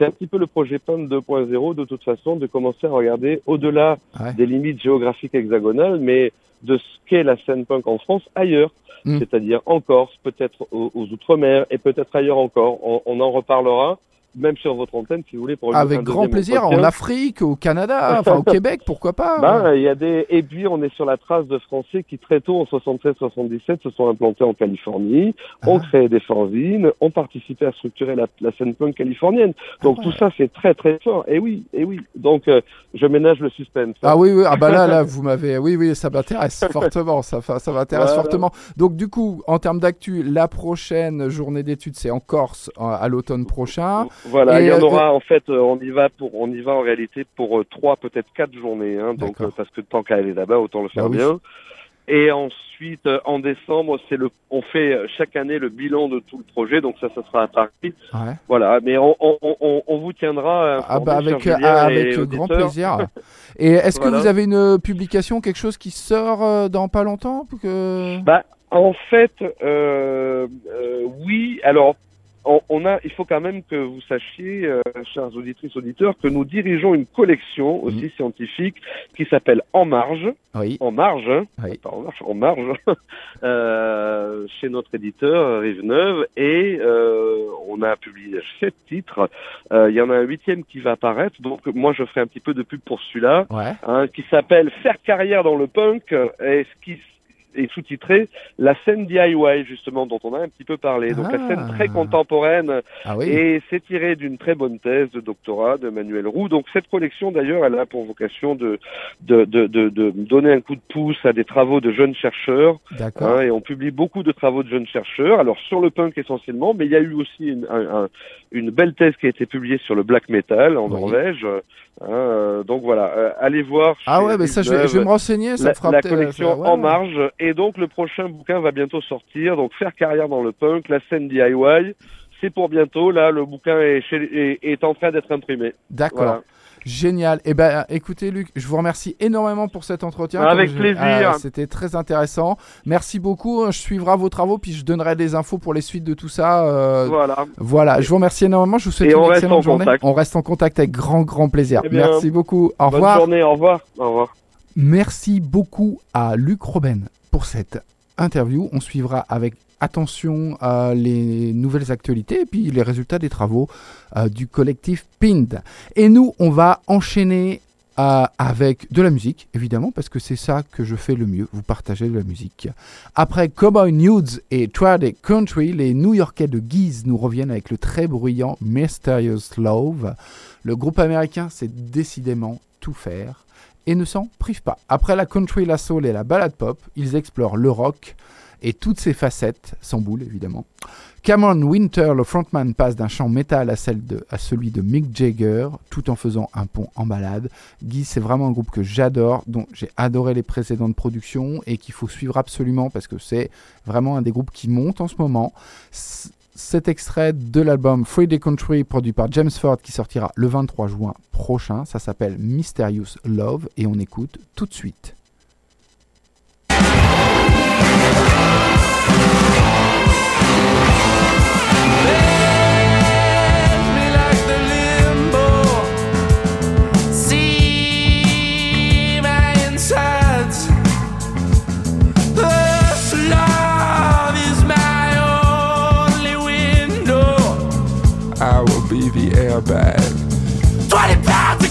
un petit peu le projet Punk 2.0 de toute façon de commencer à regarder au-delà Ouais. des limites géographiques hexagonales, mais de ce qu'est la scène punk en France ailleurs, Mm. c'est-à-dire en Corse, peut-être aux, aux Outre-mer et peut-être ailleurs encore. On, on en reparlera, même sur votre antenne, si vous voulez, pour Avec grand plaisir, en. Afrique, au Canada, enfin au Québec, pourquoi pas Ben, il y a des et puis on est sur la trace de Français qui très tôt en 76-77 se sont implantés en Californie, ont Ah. créé des fanzines, ont participé à structurer la, la scène punk californienne. Donc Ah tout ça c'est très très fort. Et oui, et oui. Donc euh, je ménage le suspense. Ah oui, oui, ah bah là, là, vous m'avez, oui, oui, ça m'intéresse fortement, ça, ça m'intéresse Voilà. fortement. Donc du coup, en termes d'actu, la prochaine journée d'études, c'est en Corse à l'automne prochain. Voilà, Et, il y en euh, aura en fait. euh, on y va pour, on y va en réalité pour euh, trois, peut-être quatre journées. Hein, donc euh, parce que tant qu'à aller là-bas, autant le faire Bah oui. bien. Et ensuite, en décembre, c'est le, on fait chaque année le bilan de tout le projet. Donc ça, ça sera à Paris. Ouais. Voilà, mais on, on, on, on vous tiendra. Ah bah avec, ah, avec grand plaisir. Et est-ce que vous avez une publication, quelque chose qui sort dans pas longtemps que... Bah, en fait, euh, euh, oui. Alors, on, on a, il faut quand même que vous sachiez, euh, chers auditrices auditeurs, que nous dirigeons une collection aussi scientifique qui s'appelle En Marge, Oui, En Marge, Oui. pas En Marche, En Marge, euh, chez notre éditeur Rive Neuve, et euh, on a publié sept titres. Euh, Il y en a un huitième qui va apparaître, donc moi je ferai un petit peu de pub pour celui-là. Ouais. hein, qui s'appelle Faire carrière dans le punk. Et ce qui est sous-titré La scène DIY justement dont on a un petit peu parlé. Donc la Ah. scène très contemporaine Ah oui. et c'est tiré d'une très bonne thèse de doctorat de Manuel Roux. Donc cette collection d'ailleurs elle a pour vocation de, de, de, de, de donner un coup de pouce à des travaux de jeunes chercheurs D'accord. Hein, et on publie beaucoup de travaux de jeunes chercheurs, alors sur le punk essentiellement, mais il y a eu aussi une, un- un- une belle thèse qui a été publiée sur le black metal en Oui. Norvège. hein, euh, donc voilà, euh, allez voir. Ah ouais, mais ça, je vais, Villeneuve je vais me renseigner, ça la, fera collection ouais, En. Marge. Et donc le prochain bouquin va bientôt sortir. Donc faire carrière dans le punk, la scène DIY. C'est pour bientôt. Là, le bouquin est, chez- est, est en train d'être imprimé. D'accord. Voilà. Génial. Eh ben, écoutez, Luc, je vous remercie énormément pour cet entretien. Avec plaisir. Ah, C'était très intéressant. Merci beaucoup. Je suivrai vos travaux, puis je donnerai des infos pour les suites de tout ça. euh, Voilà. Voilà. Je vous remercie énormément. Je vous souhaite Et une excellente en journée. contact. On reste en contact avec grand, grand plaisir. Eh bien, Merci beaucoup. Au Bonne revoir. journée. Au revoir. Au revoir. Merci beaucoup à Luc Robben pour cette interview. On suivra avec attention euh, les nouvelles actualités et puis les résultats des travaux euh, du collectif PIND. Et nous, on va enchaîner euh, avec de la musique, évidemment, parce que c'est ça que je fais le mieux, vous partagez de la musique. Après Cowboy Nudes et Trad Country, les New-Yorkais de Guise nous reviennent avec le très bruyant Mysterious Love. Le groupe américain sait décidément tout faire et ne s'en prive pas. Après la country, la soul et la ballade pop, ils explorent le rock et toutes ses facettes, sans boule évidemment. Cameron Winter, le frontman, passe d'un chant métal à, à celui de Mick Jagger, tout en faisant un pont en balade. Guy, c'est vraiment un groupe que j'adore, dont j'ai adoré les précédentes productions et qu'il faut suivre absolument parce que c'est vraiment un des groupes qui monte en ce moment. Cet extrait de l'album Free Day Country, produit par James Ford, qui sortira le 23 juin prochain, ça s'appelle Mysterious Love et on écoute tout de suite.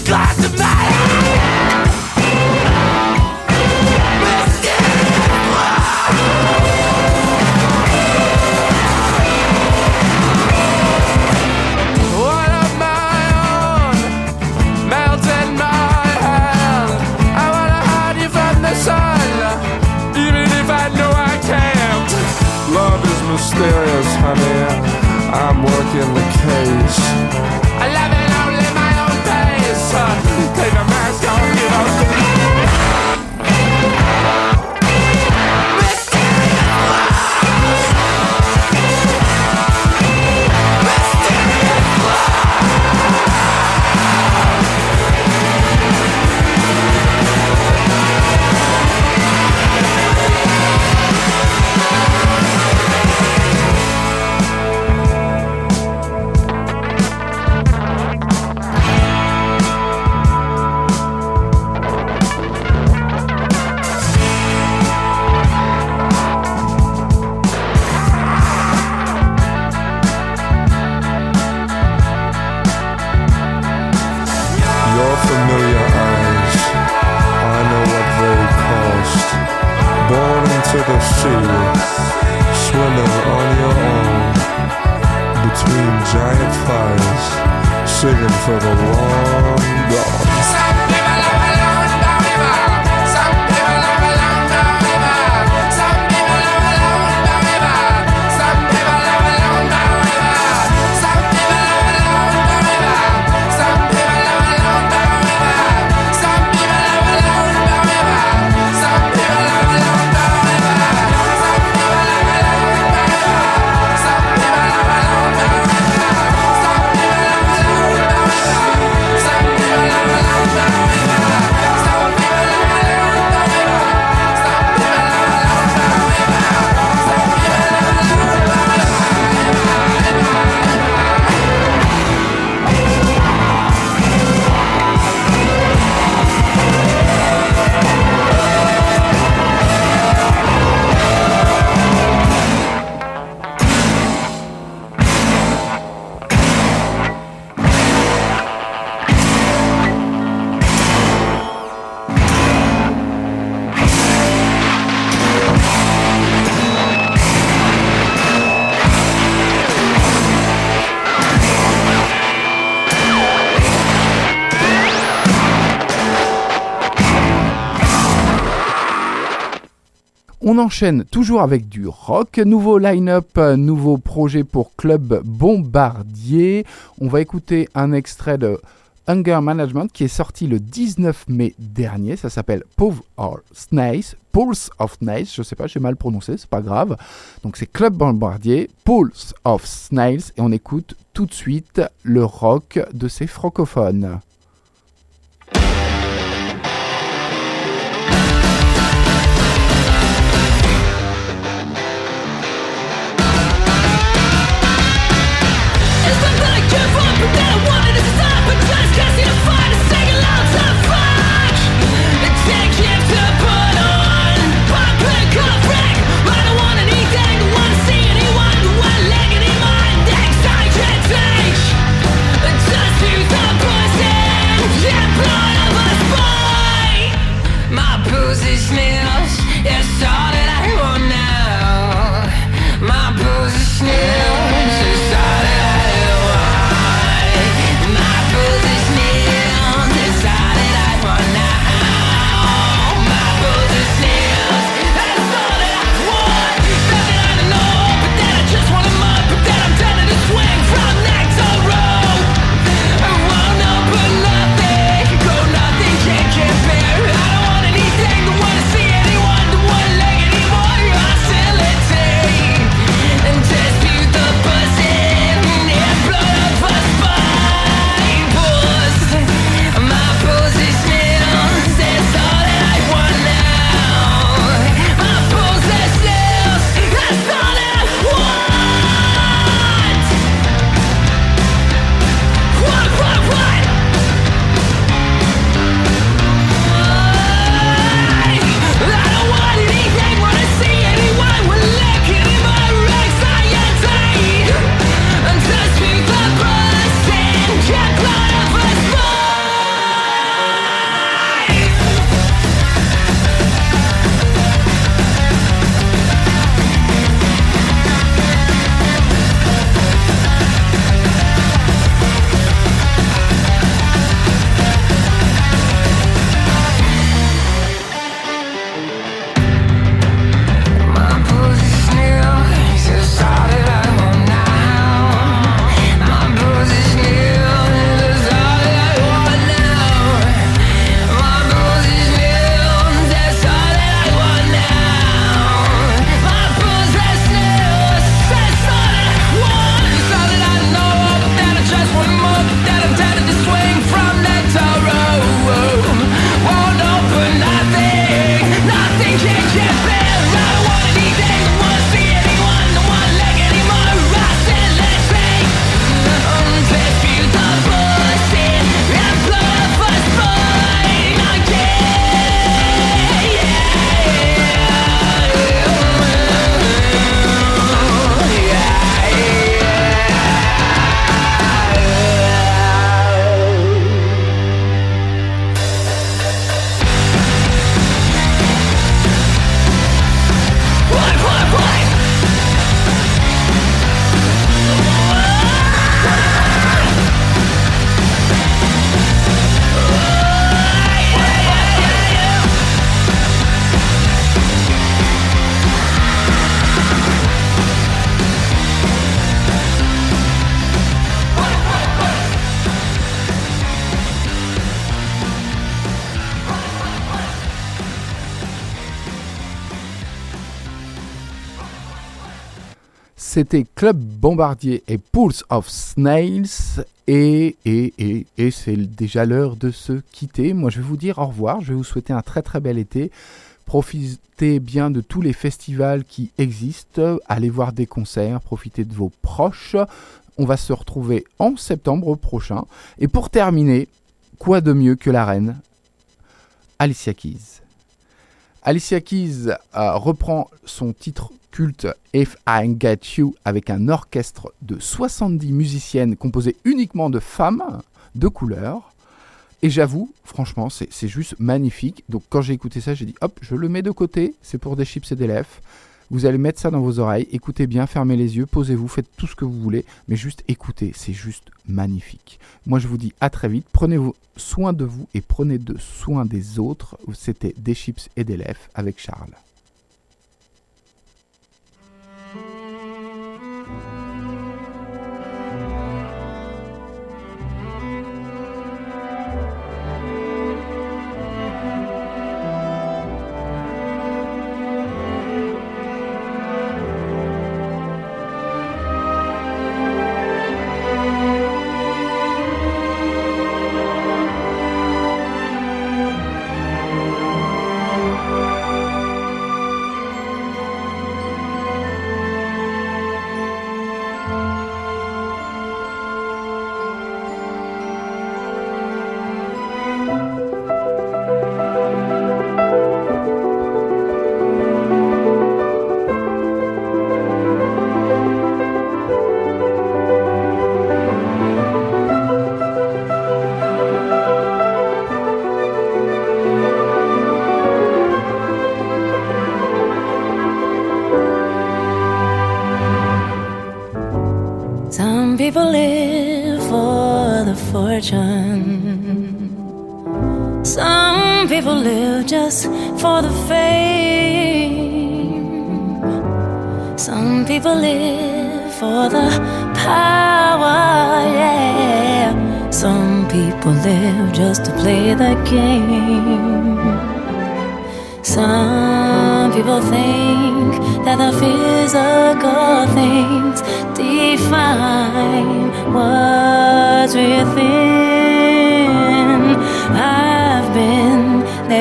glass of fire On enchaîne toujours avec du rock. Nouveau line-up, euh, nouveau projet pour Club Bombardier. On va écouter un extrait de Hunger Management qui est sorti le 19 mai dernier. Ça s'appelle Pauvre Snails, Pulse of Snails. Je sais pas, j'ai mal prononcé, c'est pas grave. Donc c'est Club Bombardier, Pulse of Snails. Et on écoute tout de suite le rock de ces francophones. C'était Club Bombardier et Pulse of Snails. Et, et, et, et c'est déjà l'heure de se quitter. Moi, je vais vous dire au revoir. Je vais vous souhaiter un très très bel été. Profitez bien de tous les festivals qui existent. Allez voir des concerts. Profitez de vos proches. On va se retrouver en septembre prochain. Et pour terminer, quoi de mieux que la reine Alicia Keys? Alicia Keys euh, reprend son titre culte If I Get You avec un orchestre de 70 musiciennes composé uniquement de femmes de couleur. Et j'avoue, franchement, c'est juste magnifique. Donc quand j'ai écouté ça, j'ai dit hop, je le mets de côté, c'est pour des chips et des lèvres. Vous allez mettre ça dans vos oreilles, écoutez bien, fermez les yeux, posez-vous, faites tout ce que vous voulez, mais juste écoutez, c'est juste magnifique. Moi je vous dis à très vite, prenez soin de vous et prenez de soin des autres. C'était des chips et des lèvres avec Charles.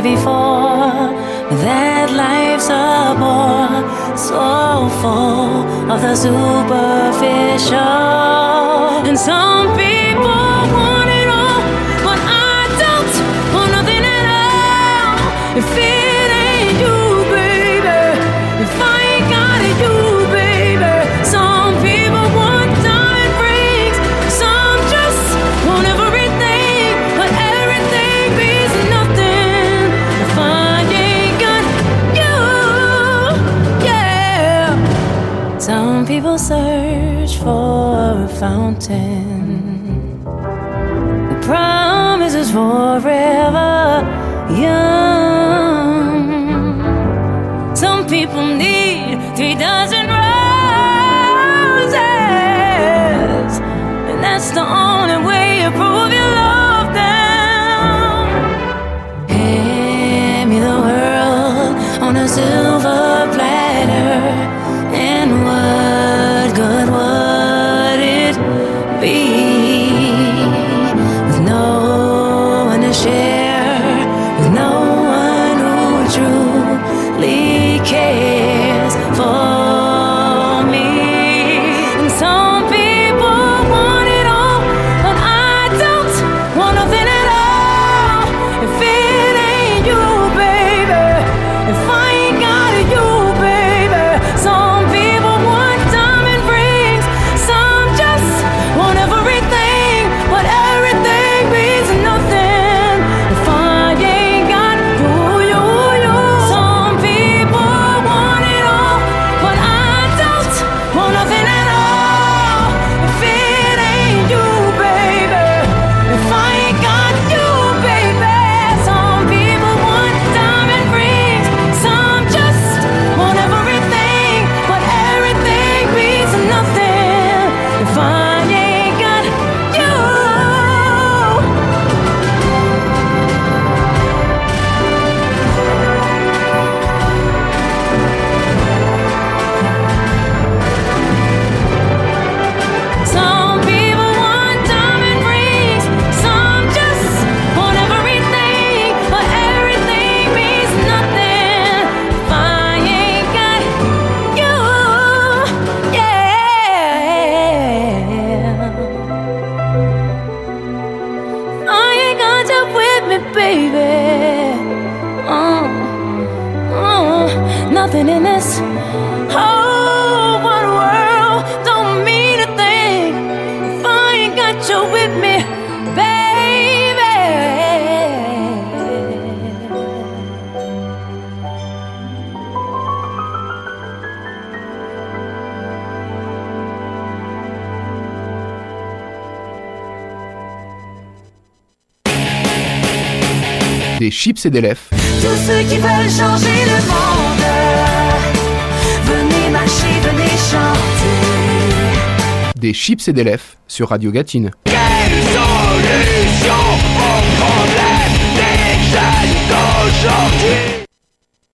Before, that life's a bore, so full of the superficial. And some a et d'élèves. Tous ceux qui veulent changer le monde, venez marcher, venez chanter. Des chips et d'élèves sur Radio Gatine. Quelle solution aux problèmes des jeunes d'aujourd'hui?